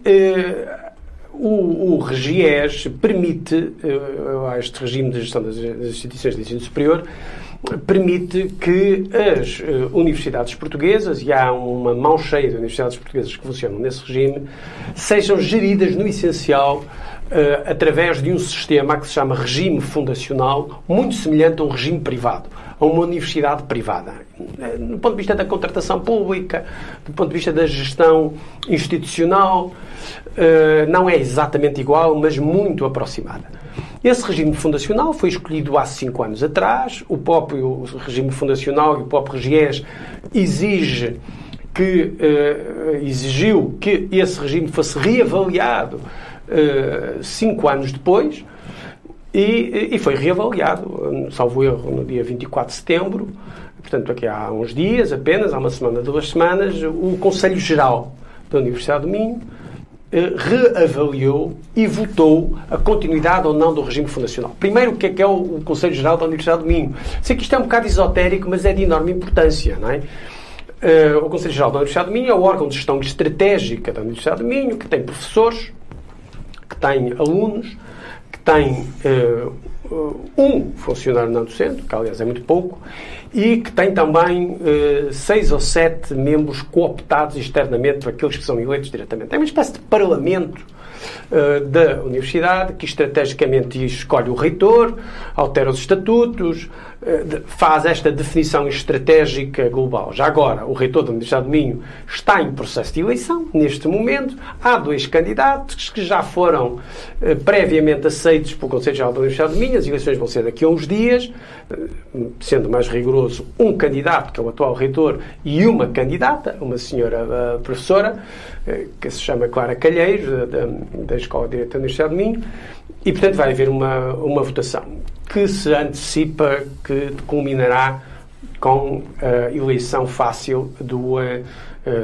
o, o RGIES permite, uh, este regime de gestão das, das instituições de ensino superior, permite que as uh, universidades portuguesas, e há uma mão cheia de universidades portuguesas que funcionam nesse regime, sejam geridas no essencial uh, através de um sistema que se chama regime fundacional, muito semelhante a um regime privado, a uma universidade privada. Do ponto de vista da contratação pública, do ponto de vista da gestão institucional, não é exatamente igual, mas muito aproximada. Esse regime fundacional foi escolhido há cinco anos atrás. O próprio regime fundacional e o próprio RGES exige que, uh, exigiu que esse regime fosse reavaliado uh, cinco anos depois e, e, foi reavaliado, salvo erro, no dia 24 de setembro, portanto, aqui há uns dias apenas, há uma semana, duas semanas, o Conselho Geral da Universidade do Minho eh, reavaliou e votou a continuidade ou não do regime fundacional. Primeiro, o que é que é o Conselho Geral da Universidade do Minho? Sei que isto é um bocado esotérico, mas é de enorme importância, não é? Eh, o Conselho Geral da Universidade do Minho é o órgão de gestão estratégica da Universidade do Minho, que tem professores, que tem alunos, que tem uh, um funcionário não docente, que aliás é muito pouco, e que tem também uh, seis ou sete membros cooptados externamente por aqueles que são eleitos diretamente. É uma espécie de parlamento uh, da universidade que estrategicamente escolhe o reitor, altera os estatutos, faz esta definição estratégica global. Já agora, o reitor da Universidade do Minho está em processo de eleição, neste momento. Há dois candidatos que já foram eh, previamente aceitos pelo Conselho Geral da Universidade do Minho. As eleições vão ser daqui a uns dias. Eh, sendo mais rigoroso, um candidato, que é o atual reitor, e uma candidata, uma senhora professora, que se chama Clara Calheiros, da, da Escola de Direito da Universidade do Minho. E, portanto, vai haver uma, uma votação que se antecipa que culminará com a eleição fácil do, uh,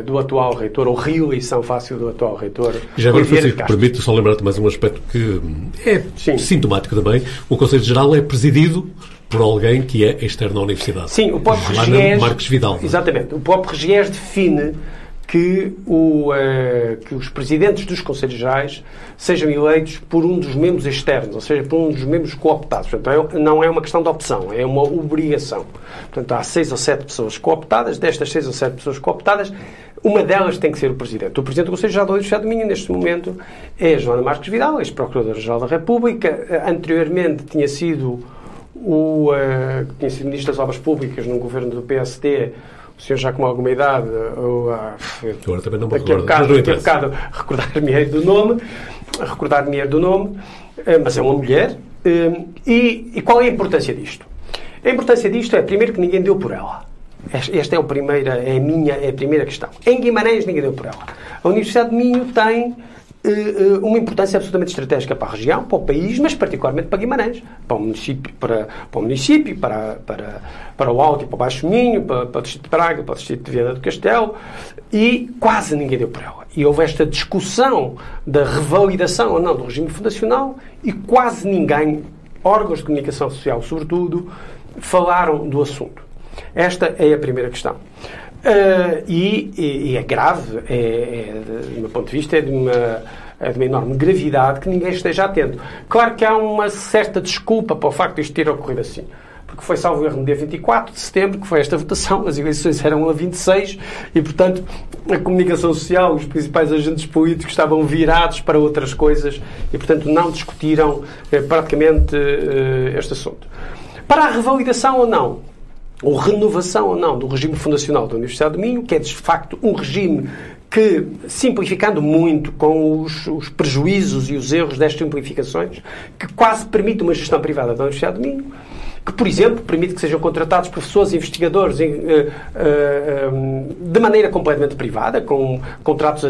do atual reitor, ou reeleição fácil do atual reitor. Já agora, Francisco, permite só lembrar-te mais um aspecto que é Sim. sintomático também. O Conselho Geral é presidido por alguém que é externo à Universidade. Sim, o próprio Regiés... Marques Vidal. Exatamente. O próprio Regiés define que, o, uh, que os presidentes dos Conselhos Gerais sejam eleitos por um dos membros externos, ou seja, por um dos membros cooptados. Portanto, é, não é uma questão de opção, é uma obrigação. Portanto, há seis ou sete pessoas cooptadas, destas seis ou sete pessoas cooptadas, uma delas tem que ser o Presidente. O Presidente do Conselho Geral do Minho, neste momento, é Joana Marques Vidal, ex-Procuradora-Geral da República. Anteriormente tinha sido o uh, tinha sido Ministro das Obras Públicas no governo do PSD, o senhor já com alguma idade, ou, ah, Agora também não me bocado, daqui a bocado recordar-me do nome, recordar-me do nome, eh, mas é uma mulher. Eh, e, e qual é a importância disto? A importância disto é, primeiro, que ninguém deu por ela. Esta é a primeira, é a minha, é a primeira questão. Em Guimarães ninguém deu por ela. A Universidade de Minho tem uma importância absolutamente estratégica para a região, para o país, mas particularmente para Guimarães, para o município, para, para, o município, para, para, para o Alto e para o Baixo Minho, para, para o Distrito de Praga, para o Distrito de Viana do Castelo, e quase ninguém deu por ela. E houve esta discussão da revalidação ou não do regime fundacional e quase ninguém, órgãos de comunicação social sobretudo, falaram do assunto. Esta é a primeira questão. Uh, e, e, é grave, é, é, do meu ponto de vista, é de, uma, é de uma enorme gravidade que ninguém esteja atento. Claro que há uma certa desculpa para o facto de isto ter ocorrido assim. Porque foi, salvo erro, no dia 24 de setembro, que foi esta votação, as eleições eram a 26, e, portanto, a comunicação social, os principais agentes políticos estavam virados para outras coisas e, portanto, não discutiram eh, praticamente eh, este assunto. Para a revalidação ou não, ou renovação ou não do regime fundacional da Universidade do Minho, que é de facto um regime que, simplificando muito com os, os, prejuízos e os erros destas simplificações, que quase permite uma gestão privada da Universidade do Minho, que, por exemplo, permite que sejam contratados professores e investigadores em, uh, uh, de maneira completamente privada, com contratos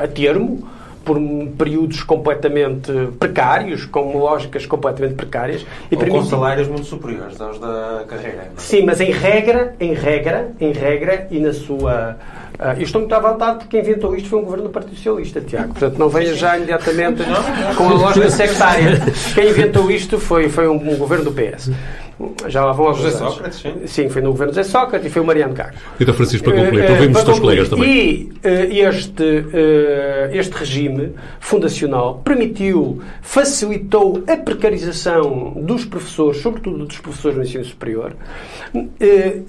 a termo, por períodos completamente precários, com lógicas completamente precárias. E Ou permite... com salários muito superiores aos da carreira. Sim, mas em regra, em regra, em regra e na sua Uh, eu estou muito à vontade porque quem inventou isto foi um governo do Partido Socialista, Tiago. Portanto, não venha já imediatamente com a lógica sectária. Quem inventou isto foi, foi um, um governo do PS. Já lá vão aos José Sócrates, sim. Sim, foi no governo José Sócrates e foi o Mariano Cago. Então, Francisco, para concluir, uh, ouvimos os teus colegas também. E uh, este, este regime fundacional permitiu, facilitou a precarização dos professores, sobretudo dos professores no ensino superior,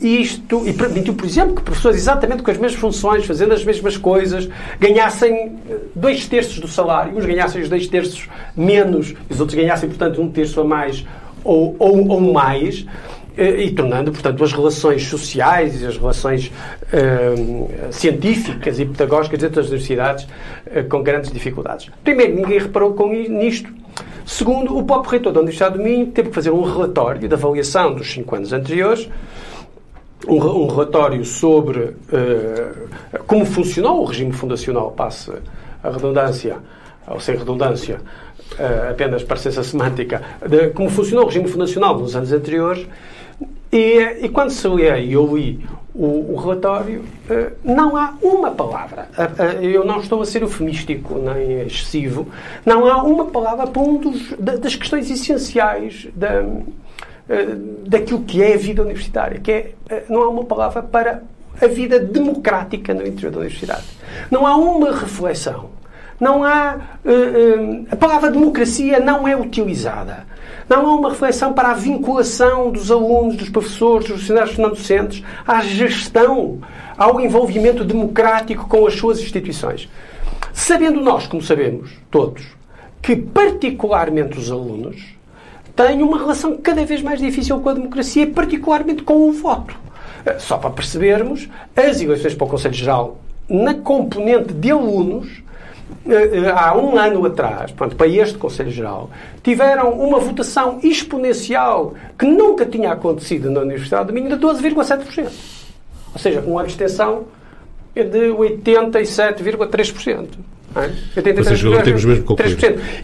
e isto, e permitiu, por exemplo, que professores exatamente com as mesmas funções, fazendo as mesmas coisas, ganhassem dois terços do salário, uns ganhassem os dois terços menos, os outros ganhassem, portanto, um terço a mais ou, ou, ou mais, eh, e tornando, portanto, as relações sociais e as relações uh, científicas e pedagógicas dentro das universidades com grandes dificuldades. Primeiro, ninguém reparou com nisto. Segundo, o próprio reitor da Universidade do Minho teve que fazer um relatório de avaliação dos cinco anos anteriores, um, relatório sobre uh, como funcionou o regime fundacional, passa a redundância, ou sem redundância, uh, apenas parecença semântica, de como funcionou o regime fundacional nos anos anteriores. E, e quando se lê e eu li o, o relatório, uh, não há uma palavra. Eu não estou a ser eufemístico nem excessivo. Não há uma palavra para um dos, da, das questões essenciais da, daquilo que é a vida universitária. Que é, não há uma palavra para a vida democrática no interior da universidade. Não há uma reflexão não há. Uh, a palavra democracia não é utilizada. Não há uma reflexão para a vinculação dos alunos, dos professores, dos funcionários não docentes à gestão, ao envolvimento democrático com as suas instituições. Sabendo nós, como sabemos todos, que particularmente os alunos têm uma relação cada vez mais difícil com a democracia, particularmente com o voto. Eh, só para percebermos, as eleições para o Conselho Geral, na componente de alunos, eh, eh, há um ano atrás, portanto, para este Conselho Geral, tiveram uma votação exponencial que nunca tinha acontecido na Universidade do Minho de 12,7%. Ou seja, com uma abstenção de 87,3%. É? temos mesmo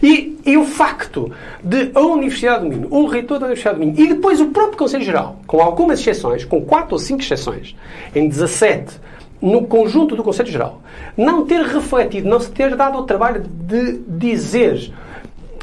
E, e o facto de a Universidade do Minho, o reitor da Universidade do Minho e depois o próprio Conselho Geral, com algumas exceções, com 4 ou 5 exceções, em 17 no conjunto do Conselho Geral, não ter refletido, não se ter dado o trabalho de dizer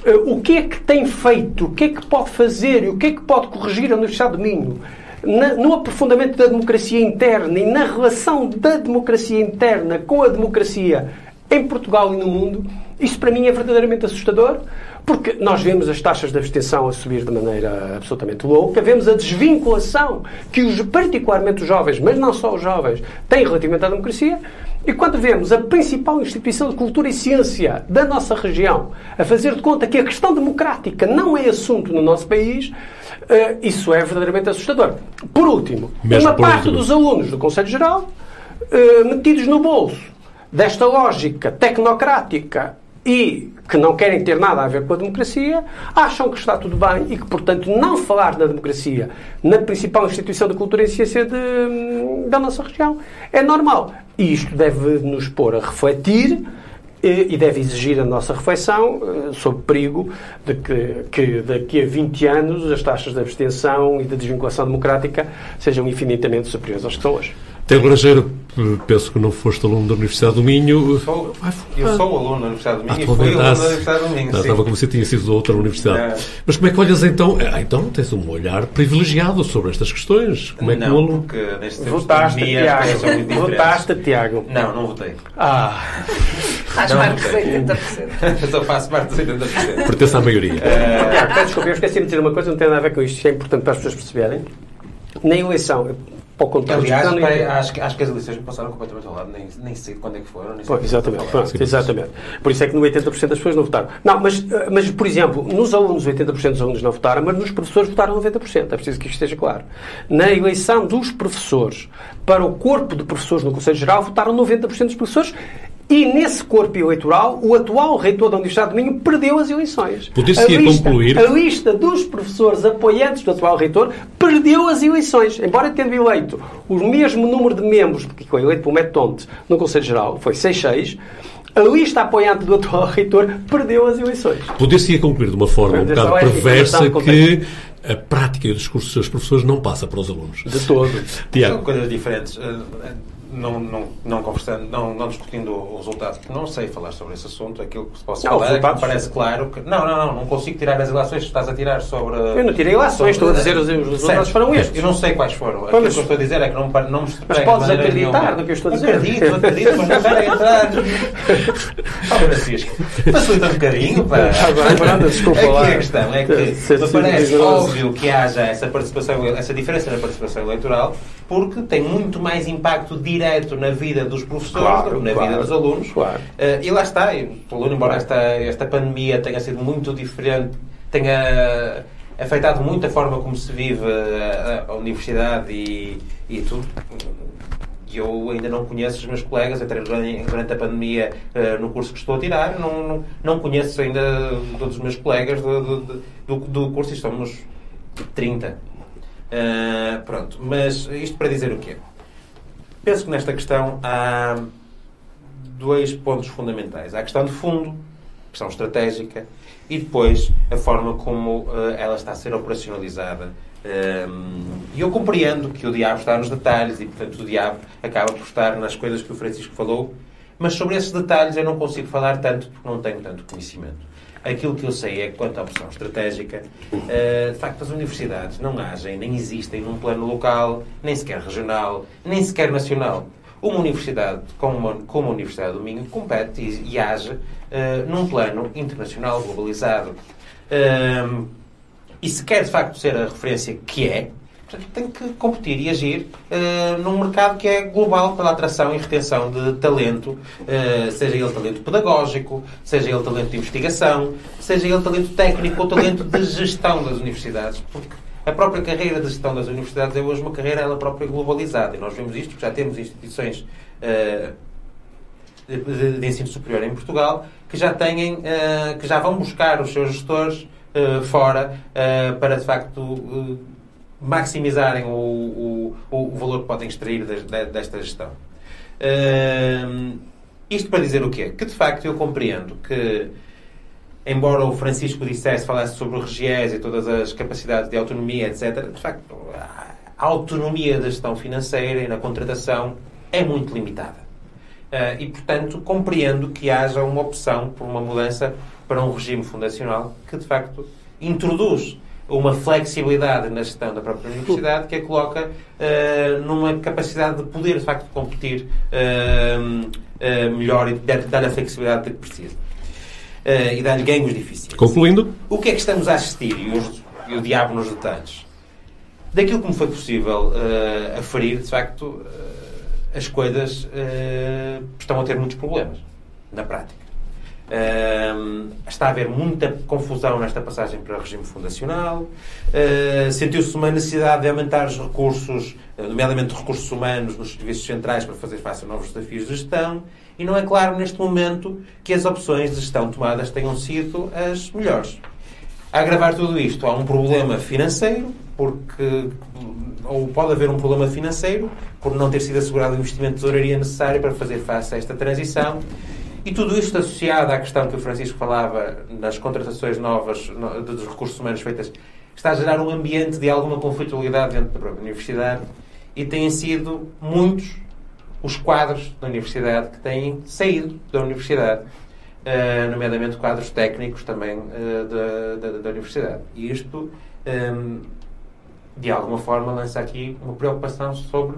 uh, o que é que tem feito, o que é que pode fazer e o que é que pode corrigir a Universidade do Minho na, no aprofundamento da democracia interna e na relação da democracia interna com a democracia em Portugal e no mundo, isso para mim é verdadeiramente assustador. Porque nós vemos as taxas de abstenção a subir de maneira absolutamente louca, vemos a desvinculação que os, particularmente os jovens, mas não só os jovens, têm relativamente à democracia, e quando vemos a principal instituição de cultura e ciência da nossa região a fazer de conta que a questão democrática não é assunto no nosso país, uh, isso é verdadeiramente assustador. Por último, Mesmo uma por parte último. dos alunos do Conselho Geral uh, metidos no bolso desta lógica tecnocrática e que não querem ter nada a ver com a democracia, acham que está tudo bem e que, portanto, não falar da democracia na principal instituição de cultura e ciência de, da nossa região é normal. E isto deve nos pôr a refletir eh, e deve exigir a nossa reflexão eh, sobre o perigo de que, que daqui a 20 anos as taxas de abstenção e de desvinculação democrática sejam infinitamente superiores às que são hoje. Tiago Grangeiro, penso que não foste aluno da Universidade do Minho. Sou, eu sou aluno da Universidade do Minho ah, e fui aluno da Universidade do Minho. Não, estava como se tinha sido de outra universidade. Não. Mas como é que olhas então? Ah, então tens um olhar privilegiado sobre estas questões. Como é que não, um aluno. porque neste tempo votaste, Tiago. Votaste, Tiago. Não, não votei. Ah. Faz parte dos [LAUGHS] 80%. Só faço parte dos 80%. Pertence à maioria. Uh... Tiago, desculpa, eu esqueci de dizer uma coisa, não tem nada a ver com isto, isto é importante para as pessoas perceberem. Na eleição, para o contexto. Aliás, acho, que, acho que as eleições passaram completamente ao lado, nem, nem sei quando é que foram. Nem sei exatamente, pronto, exatamente. Por isso é que no 80% das pessoas não votaram. Não, mas, eh, mas, por exemplo, nos alunos, 80% dos alunos não votaram, mas nos professores votaram 90%. É preciso que isto esteja claro. Na eleição dos professores para o corpo de professores no Conselho Geral, votaram 90% dos professores e nesse corpo eleitoral, o atual reitor da Universidade de Minho perdeu as eleições. Poder-se concluir. A lista dos professores apoiantes do atual reitor perdeu as eleições. Embora tendo eleito o mesmo número de membros, porque foi eleito por Metonte no Conselho Geral, foi 6-6, a lista apoiante do atual [LAUGHS] reitor perdeu as eleições. Poder-se concluir de uma forma um bocado perversa que a prática e o discurso dos seus professores não passa para os alunos. De todo. Tiago. São coisas diferentes. Não, não, não conversando, não, não discutindo o resultado, porque não sei falar sobre esse assunto, aquilo que se possa não, falar é que parece claro que. Não, não, não, não consigo tirar as ilações que estás a tirar sobre. Eu não tirei ilações, estou a dizer os resultados foram estes. Eu não sei quais foram. Aquilo que eu estou a dizer é que não, não me Mas podes acreditar no que eu estou a dizer. Acredito, acredito, mas não quero entrar. [LAUGHS] Oh, Francisco, facilita um bocadinho. Pá. [LAUGHS] Agora, desculpa Aqui a questão é que me parece óbvio que haja essa participação, essa diferença na participação eleitoral, porque tem muito mais impacto direto na vida dos professores claro, do que na claro, vida dos alunos. Claro. Uh, e lá está, embora esta, esta pandemia tenha sido muito diferente, tenha afetado muito a forma como se vive a, a universidade e, e tudo. Eu ainda não conheço os meus colegas, entrei durante a pandemia uh, no curso que estou a tirar, não, não, não conheço ainda todos os meus colegas do, do, do, do curso e somos 30. Uh, pronto, mas isto para dizer o quê? Penso que nesta questão há dois pontos fundamentais. Há a questão de fundo, questão estratégica, e depois a forma como uh, ela está a ser operacionalizada. Um, e eu compreendo que o diabo está nos detalhes e, portanto, o diabo acaba por estar nas coisas que o Francisco falou, mas sobre esses detalhes eu não consigo falar tanto porque não tenho tanto conhecimento. Aquilo que eu sei é que, quanto à opção estratégica, uh, de facto, as universidades não agem, nem existem num plano local, nem sequer regional, nem sequer nacional. Uma universidade como, a Universidade do Minho compete e, age uh, num plano internacional, globalizado. Uh, e se quer, de facto, ser a referência que é, Portanto, tem que competir e agir uh, num mercado que é global pela atração e retenção de talento, uh, seja ele talento pedagógico, seja ele talento de investigação, seja ele talento técnico ou talento de gestão das universidades. Porque a própria carreira de gestão das universidades é hoje uma carreira ela própria globalizada. E nós vemos isto porque já temos instituições uh, de, de, ensino superior em Portugal que já têm, que já vão buscar os seus gestores fora para de facto maximizarem o, o, o valor que podem extrair desta gestão. Uh, isto para dizer o quê? Que de facto eu compreendo que, embora o Francisco dissesse, falasse sobre o Regies e todas as capacidades de autonomia, etc., de facto a autonomia da gestão financeira e na contratação é muito limitada. Uh, e, portanto, compreendo que haja uma opção por uma mudança para um regime fundacional que, de facto, introduz uma flexibilidade na gestão da própria universidade que a coloca uh, numa capacidade de poder, de facto, competir uh, uh, melhor e dar-lhe a flexibilidade que precisa. e dar-lhe ganhos difíceis. Concluindo. O que é que estamos a assistir? E, os, e o diabo nos detalhes. Daquilo que me foi possível aferir, de facto, as coisas estão a ter muitos problemas na prática. Uh, está a haver muita confusão nesta passagem para o regime fundacional. Uh, Sentiu-se uma necessidade de aumentar os recursos, uh, nomeadamente recursos humanos, nos serviços centrais para fazer face a novos desafios de gestão. E não é claro neste momento que as opções de gestão tomadas tenham sido as melhores. A agravar tudo isto, há um problema financeiro, porque ou pode haver um problema financeiro por não ter sido assegurado o investimento de tesouraria necessário para fazer face a esta transição e tudo isto associado à questão que o Francisco falava nas contratações novas dos recursos humanos feitas, está a gerar um ambiente de alguma conflitualidade dentro da própria universidade e têm sido muitos os quadros da universidade que têm saído da universidade, uh, nomeadamente quadros técnicos também uh, da, da, da, universidade. E isto, um, ehm, de alguma forma, lança aqui uma preocupação sobre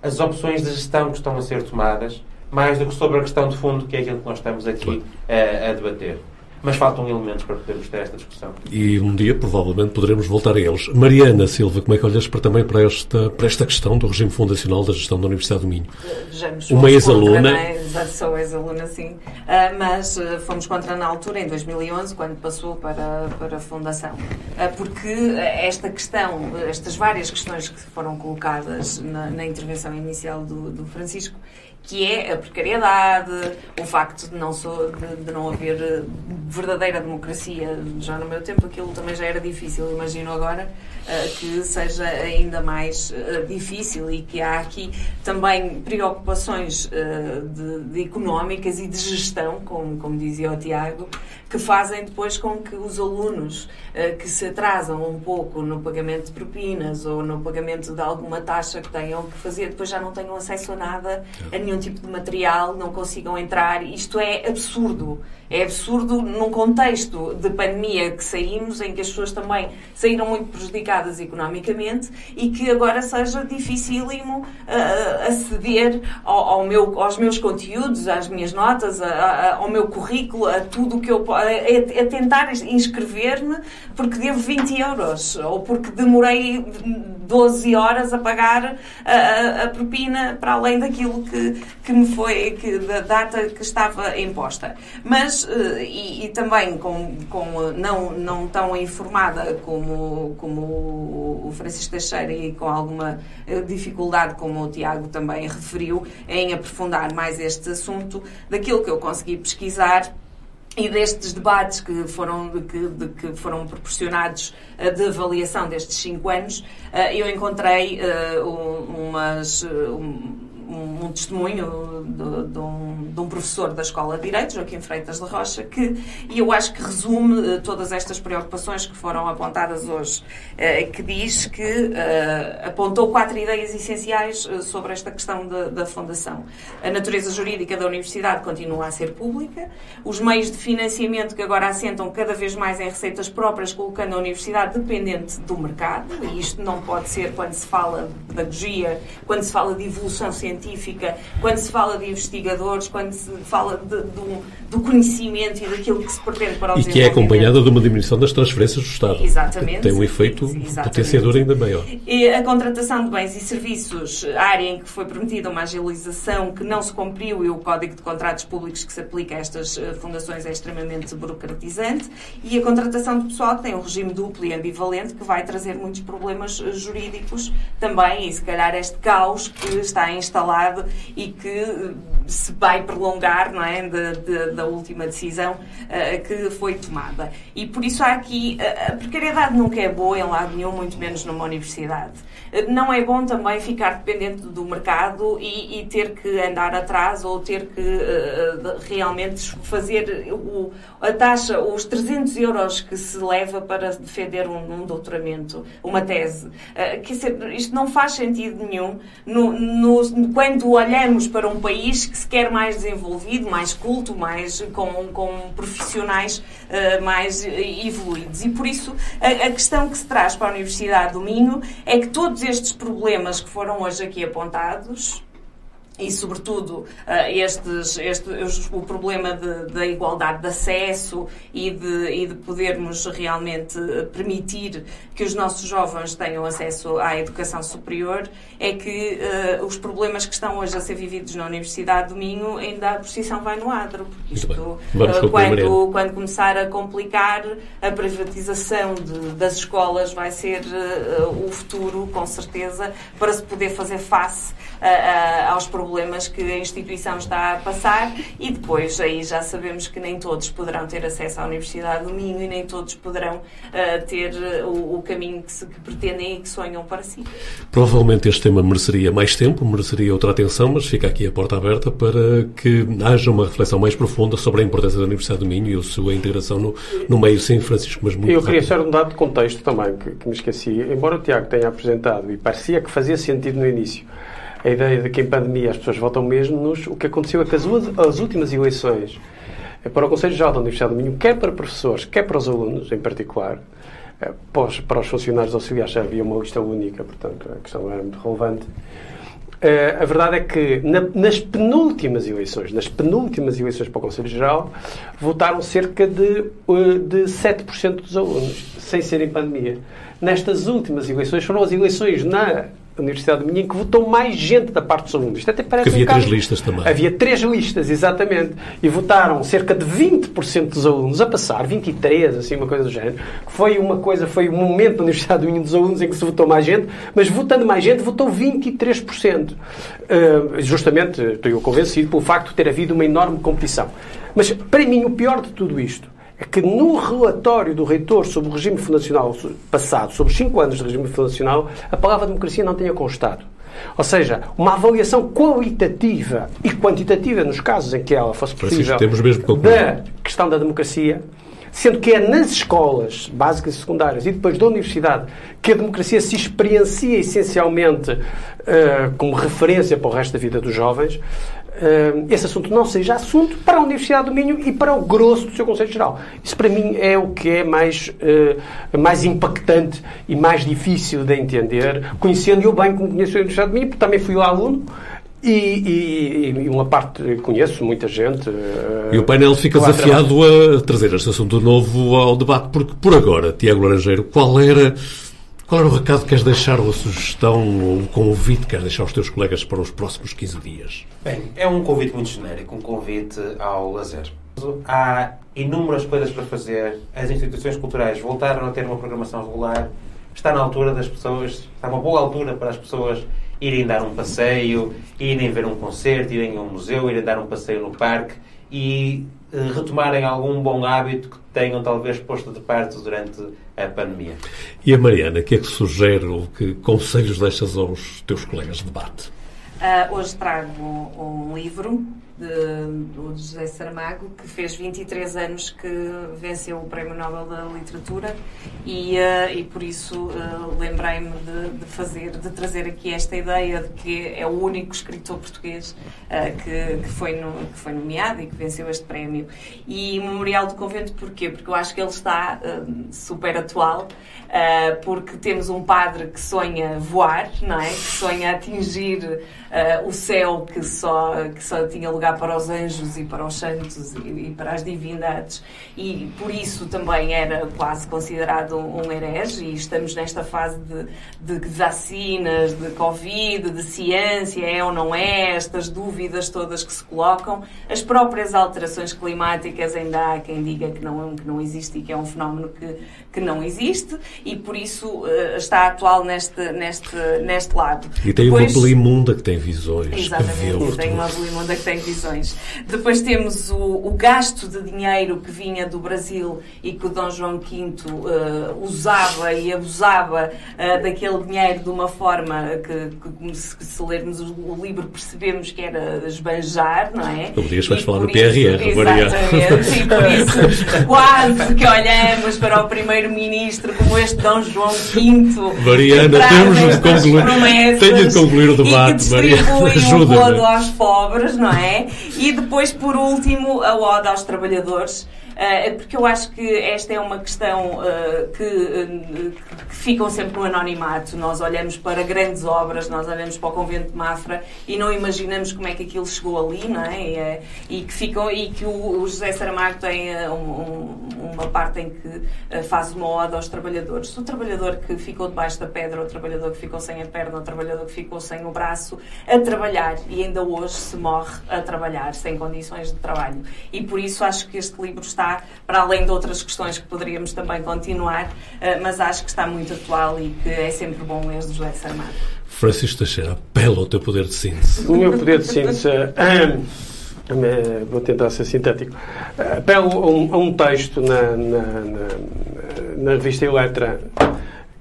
as opções de gestão que estão a ser tomadas mais do que sobre a questão de fundo, que é aquilo que nós estamos aqui a, a debater. Mas faltam elementos para podermos ter esta discussão. E um dia, provavelmente, poderemos voltar a eles. Mariana Silva, como é que olhas para, também para esta, para esta questão do regime fundacional da gestão da Universidade do Minho? Vejamos, Uma ex-aluna. É? Sou ex-aluna, sim. Uh, mas uh, fomos contra na altura, em 2011, quando passou para, para a Fundação. Uh, porque esta questão, estas várias questões que foram colocadas na, na intervenção inicial do, do Francisco, que é a precariedade, o facto de não, sou, de, de, não haver eh, verdadeira democracia. Já no meu tempo aquilo também já era difícil, imagino agora uh, que seja ainda mais uh, difícil e que há aqui também preocupações uh, de, de, económicas e de gestão, como, como dizia o Tiago, que fazem depois com que os alunos uh, que se atrasam um pouco no pagamento de propinas ou no pagamento de alguma taxa que tenham que fazer, depois já não tenham acesso a nada, a nenhum tipo de material, não consigam entrar. Isto é absurdo. É absurdo num contexto de pandemia que saímos, em que as pessoas também saíram muito prejudicadas economicamente e que agora seja dificílimo uh, aceder ao, ao, meu, aos meus conteúdos, às minhas notas, a, a, ao meu currículo, a tudo o que eu a, a tentar inscrever-me porque devo 20 euros ou porque demorei 12 horas a pagar a, a, propina para além daquilo que, que me foi, que, da data que estava imposta. Mas, eh, e, e também com, com não, não tão informada como, como o Francisco Teixeira e com alguma eh, dificuldade, como o Tiago também referiu, em aprofundar mais este assunto, daquilo que eu consegui pesquisar e destes debates que foram, que, de, que foram proporcionados uh, de avaliação destes cinco anos, uh, eu encontrei uh, umas. Um, um, um testemunho de, de, um, de, um, professor da Escola de Direito, Joaquim Freitas da Rocha, que, e eu acho que resume uh, todas estas preocupações que foram apontadas hoje, uh, que diz que uh, apontou quatro ideias essenciais sobre esta questão de, da Fundação. A natureza jurídica da Universidade continua a ser pública, os meios de financiamento que agora assentam cada vez mais em receitas próprias, colocando a Universidade dependente do mercado, e isto não pode ser quando se fala de pedagogia, quando se fala de evolução científica científica, quando se fala de investigadores, quando se fala de, do, do, conhecimento e daquilo que se pretende para o E que é acompanhada de uma diminuição das transferências do Estado. Exatamente. Tem um efeito Exatamente. potenciador ainda maior. E a contratação de bens e serviços, área em que foi permitida uma agilização que não se cumpriu e o Código de Contratos Públicos que se aplica a estas eh, fundações é extremamente burocratizante. E a contratação de pessoal que tem um regime duplo e ambivalente que vai trazer muitos problemas eh, jurídicos também e se calhar este caos que está instalado falado e que eh, se vai prolongar não é, de, da última decisão uh, que foi tomada. E por isso há aqui. Uh, a precariedade nunca é boa em lado nenhum, muito menos numa universidade. Uh, não é bom também ficar dependente do mercado e, e ter que andar atrás ou ter que realmente fazer o, a taxa, os 300 euros que se leva para defender um, um doutoramento, uma tese. quer dizer, isto não faz sentido nenhum no, no quando olhamos para um país que se quer mais desenvolvido, mais culto, mais com, com profissionais uh, mais evoluídos. E por isso a, a, questão que se traz para a Universidade do Minho é que todos estes problemas que foram hoje aqui apontados e, sobretudo, eh, estes, este, o problema da igualdade de acesso e de, e de podermos realmente permitir que os nossos jovens tenham acesso à educação superior, é que uh, os problemas que estão hoje a ser vividos na Universidade do Minho, ainda a precisão vai no adro. Porque isto, uh, quando, quando começar a complicar, a privatização de, das escolas vai ser uh, o futuro, com certeza, para se poder fazer face aos problemas problemas que a instituição está a passar e depois aí já sabemos que nem todos poderão ter acesso à Universidade do Minho e nem todos poderão uh, ter eh, o, o caminho que, se, que pretendem e que sonham para si. Provavelmente este tema mereceria mais tempo, mereceria outra atenção, mas fica aqui a porta aberta para que haja uma reflexão mais profunda sobre a importância da Universidade do Minho e a sua integração no, no meio, sim, Francisco, mas muito Eu queria ser um dado de contexto também, que, que me esqueci. Embora o Tiago tenha apresentado e parecia que fazia sentido no início, a ideia de que em pandemia as pessoas votam mesmo. O que aconteceu é que as, as últimas eleições eh, para o Conselho Geral da Universidade do Minho, quer para professores, quer para os alunos em particular, eh, para os, funcionários auxiliares já havia uma lista única, portanto a questão era muito relevante. Eh, a verdade é que na, nas penúltimas eleições, nas penúltimas eleições para o Conselho Geral, votaram cerca de, de 7% dos alunos, sem ser em pandemia. Nestas últimas eleições, foram as eleições na Universidade de Minho, em que votou mais gente da parte dos alunos. Isto até parece havia um três listas também. Havia três listas, exatamente. E votaram cerca de 20% dos alunos a passar, 23, assim, uma coisa do género. Foi uma coisa, foi um momento na Universidade de Minho dos alunos em que se votou mais gente, mas votando mais gente, votou 23%. Uh, ah, justamente, estou eu convencido, pelo facto de ter havido uma enorme competição. Mas, para mim, o pior de tudo isto que no relatório do reitor sobre o regime fundacional passado, sobre cinco anos de regime fundacional, a palavra democracia não tinha constado. Ou seja, uma avaliação qualitativa e quantitativa, nos casos em que ela fosse possível, da questão da democracia, sendo que é nas escolas básicas e secundárias e depois da universidade que a democracia se experiencia essencialmente uh, como referência para o resto da vida dos jovens, esse assunto não seja assunto para a Universidade do Minho e para o grosso do seu Conselho Geral. Isso para mim é o que é mais, uh, mais impactante e mais difícil de entender, conhecendo eu bem como conheço a Universidade do Minho, porque também fui lá aluno, e, e, e, uma parte conheço, muita gente. E o painel fica desafiado a trazer este assunto novo ao debate, porque por agora, Tiago Laranjeiro, qual era, qual era o recado que queres deixar, ou a sugestão, ou o convite que queres deixar aos teus colegas para os próximos 15 dias? Bem, é um convite muito genérico, um convite ao lazer. Há inúmeras coisas para fazer, as instituições culturais voltaram a ter uma programação regular, está na altura das pessoas, está uma boa altura para as pessoas irem dar um passeio, irem ver um concerto, irem a um museu, irem dar um passeio no parque e uh, retomarem algum bom hábito que tenham talvez posto de parte durante a pandemia. E a Mariana, o que é que sugere ou que conselhos deixas aos teus colegas de debate? Uh, hoje trago um, um livro de, do José Saramago, que fez 23 anos que venceu o Prémio Nobel da Literatura e, uh, e por isso uh, lembrei-me de, de, fazer, de trazer aqui esta ideia de que é o único escritor português uh, que, que, foi no, que foi nomeado e que venceu este prémio. E Memorial do Convento, porquê? Porque eu acho que ele está super atual, porque temos um padre que sonha voar, não é? Que sonha atingir o céu que só, que só tinha lugar para os anjos e para os santos e, e, para as divindades e por isso também era quase considerado um, herege e estamos nesta fase de, de vacinas, de Covid, de ciência, é ou não é, estas dúvidas todas que se colocam, as próprias alterações climáticas ainda há quem diga que não, que não existe e que é um fenómeno que, que não existe e por isso uh, está atual neste, neste, neste lado. E tem Depois, uma Belimunda que tem visões. Exatamente, tem uma Belimunda que tem visões. Depois temos o, o, gasto de dinheiro que vinha do Brasil e que o Dom João V uh, usava e abusava uh, daquele dinheiro de uma forma que, que se, lermos o, livro, percebemos que era esbanjar, não é? Um dia vais falar do PRR, Exatamente, e por isso [LAUGHS] quase que olhamos para o primeiro-ministro como este Dom João V. Mariana, temos de concluir. Tenho de concluir o debate, Mariana. Ajuda-me. aos pobres, não é? E depois, por último, a ode aos trabalhadores porque eu acho que esta é uma questão uh, que, uh, que, ficam sempre no anonimato. Nós olhamos para grandes obras, nós olhamos para o convento de Mafra e não imaginamos como é que aquilo chegou ali, não é? E, que, ficam, e que o, José Saramago tem um, um, uma parte em que faz uma ode aos trabalhadores. O trabalhador que ficou debaixo da pedra, o trabalhador que ficou sem a perna, o trabalhador que ficou sem o braço, a trabalhar e ainda hoje se morre a trabalhar, sem condições de trabalho. E por isso acho que este livro está para além de outras questões que poderíamos também continuar, eh, mas acho que está muito atual e que é sempre bom ler José Saramago. Francisco Teixeira, apela ao teu poder de síntese. O meu poder de síntese. Eh, vou tentar ser sintético. Apelo a um, a um texto na, na, na, na revista Eletra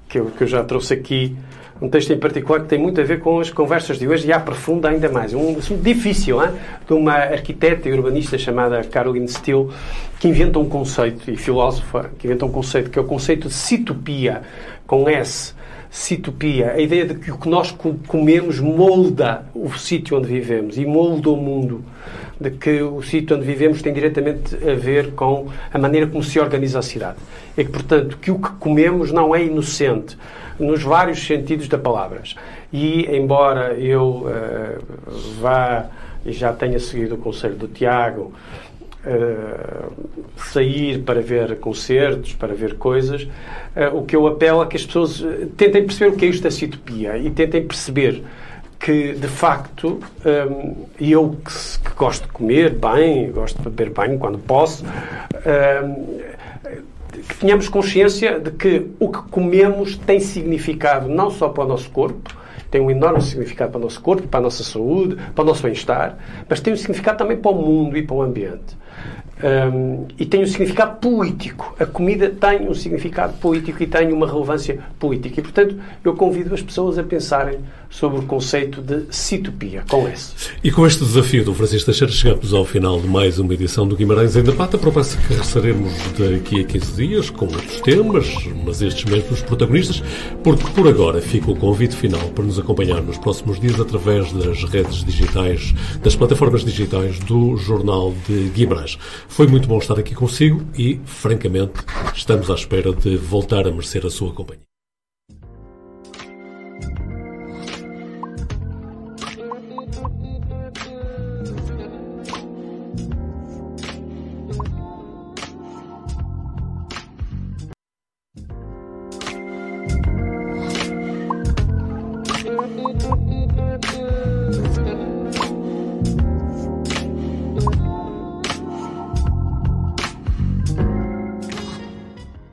que eu, que eu já trouxe aqui, um texto em particular que tem muito a ver com as conversas de hoje e aprofunda ainda mais. Um assunto difícil, hein? de uma arquiteta e urbanista chamada Caroline Steele, que inventa um conceito, e filósofa, que inventa um conceito que é o conceito de citopia, com S. Citopia, a ideia de que o que nós comemos molda o sítio onde vivemos e molda o mundo de que o sítio onde vivemos tem diretamente a ver com a maneira como se organiza a cidade. É que, portanto, que o que comemos não é inocente nos vários sentidos da palavra. E, embora eu uh, vá e já tenha seguido o conselho do Tiago, uh, sair para ver concertos, para ver coisas, uh, o que eu apelo é que as pessoas tentem perceber o que é isto da citopia e tentem perceber que, de facto, um, eu que, que, gosto de comer bem, gosto de beber bem quando posso, um, que tenhamos consciência de que o que comemos tem significado não só para o nosso corpo, tem um enorme significado para o nosso corpo, para a nossa saúde, para o nosso bem-estar, mas tem um significado também para o mundo e para o ambiente. Um, e tem um significado político. A comida tem um significado político e tem uma relevância política. E, portanto, eu convido as pessoas a pensarem sobre o conceito de Citopia, com S. E com este desafio do Francisco Teixeira, chegamos ao final de mais uma edição do Guimarães em Debate. Promessa que regressaremos daqui a 15 dias com outros temas, mas estes mesmos protagonistas, porque por agora fica o convite final para nos acompanhar nos próximos dias através das redes digitais, das plataformas digitais do Jornal de Guimarães. Foi muito bom estar aqui consigo e, francamente, estamos à espera de voltar a merecer a sua companhia.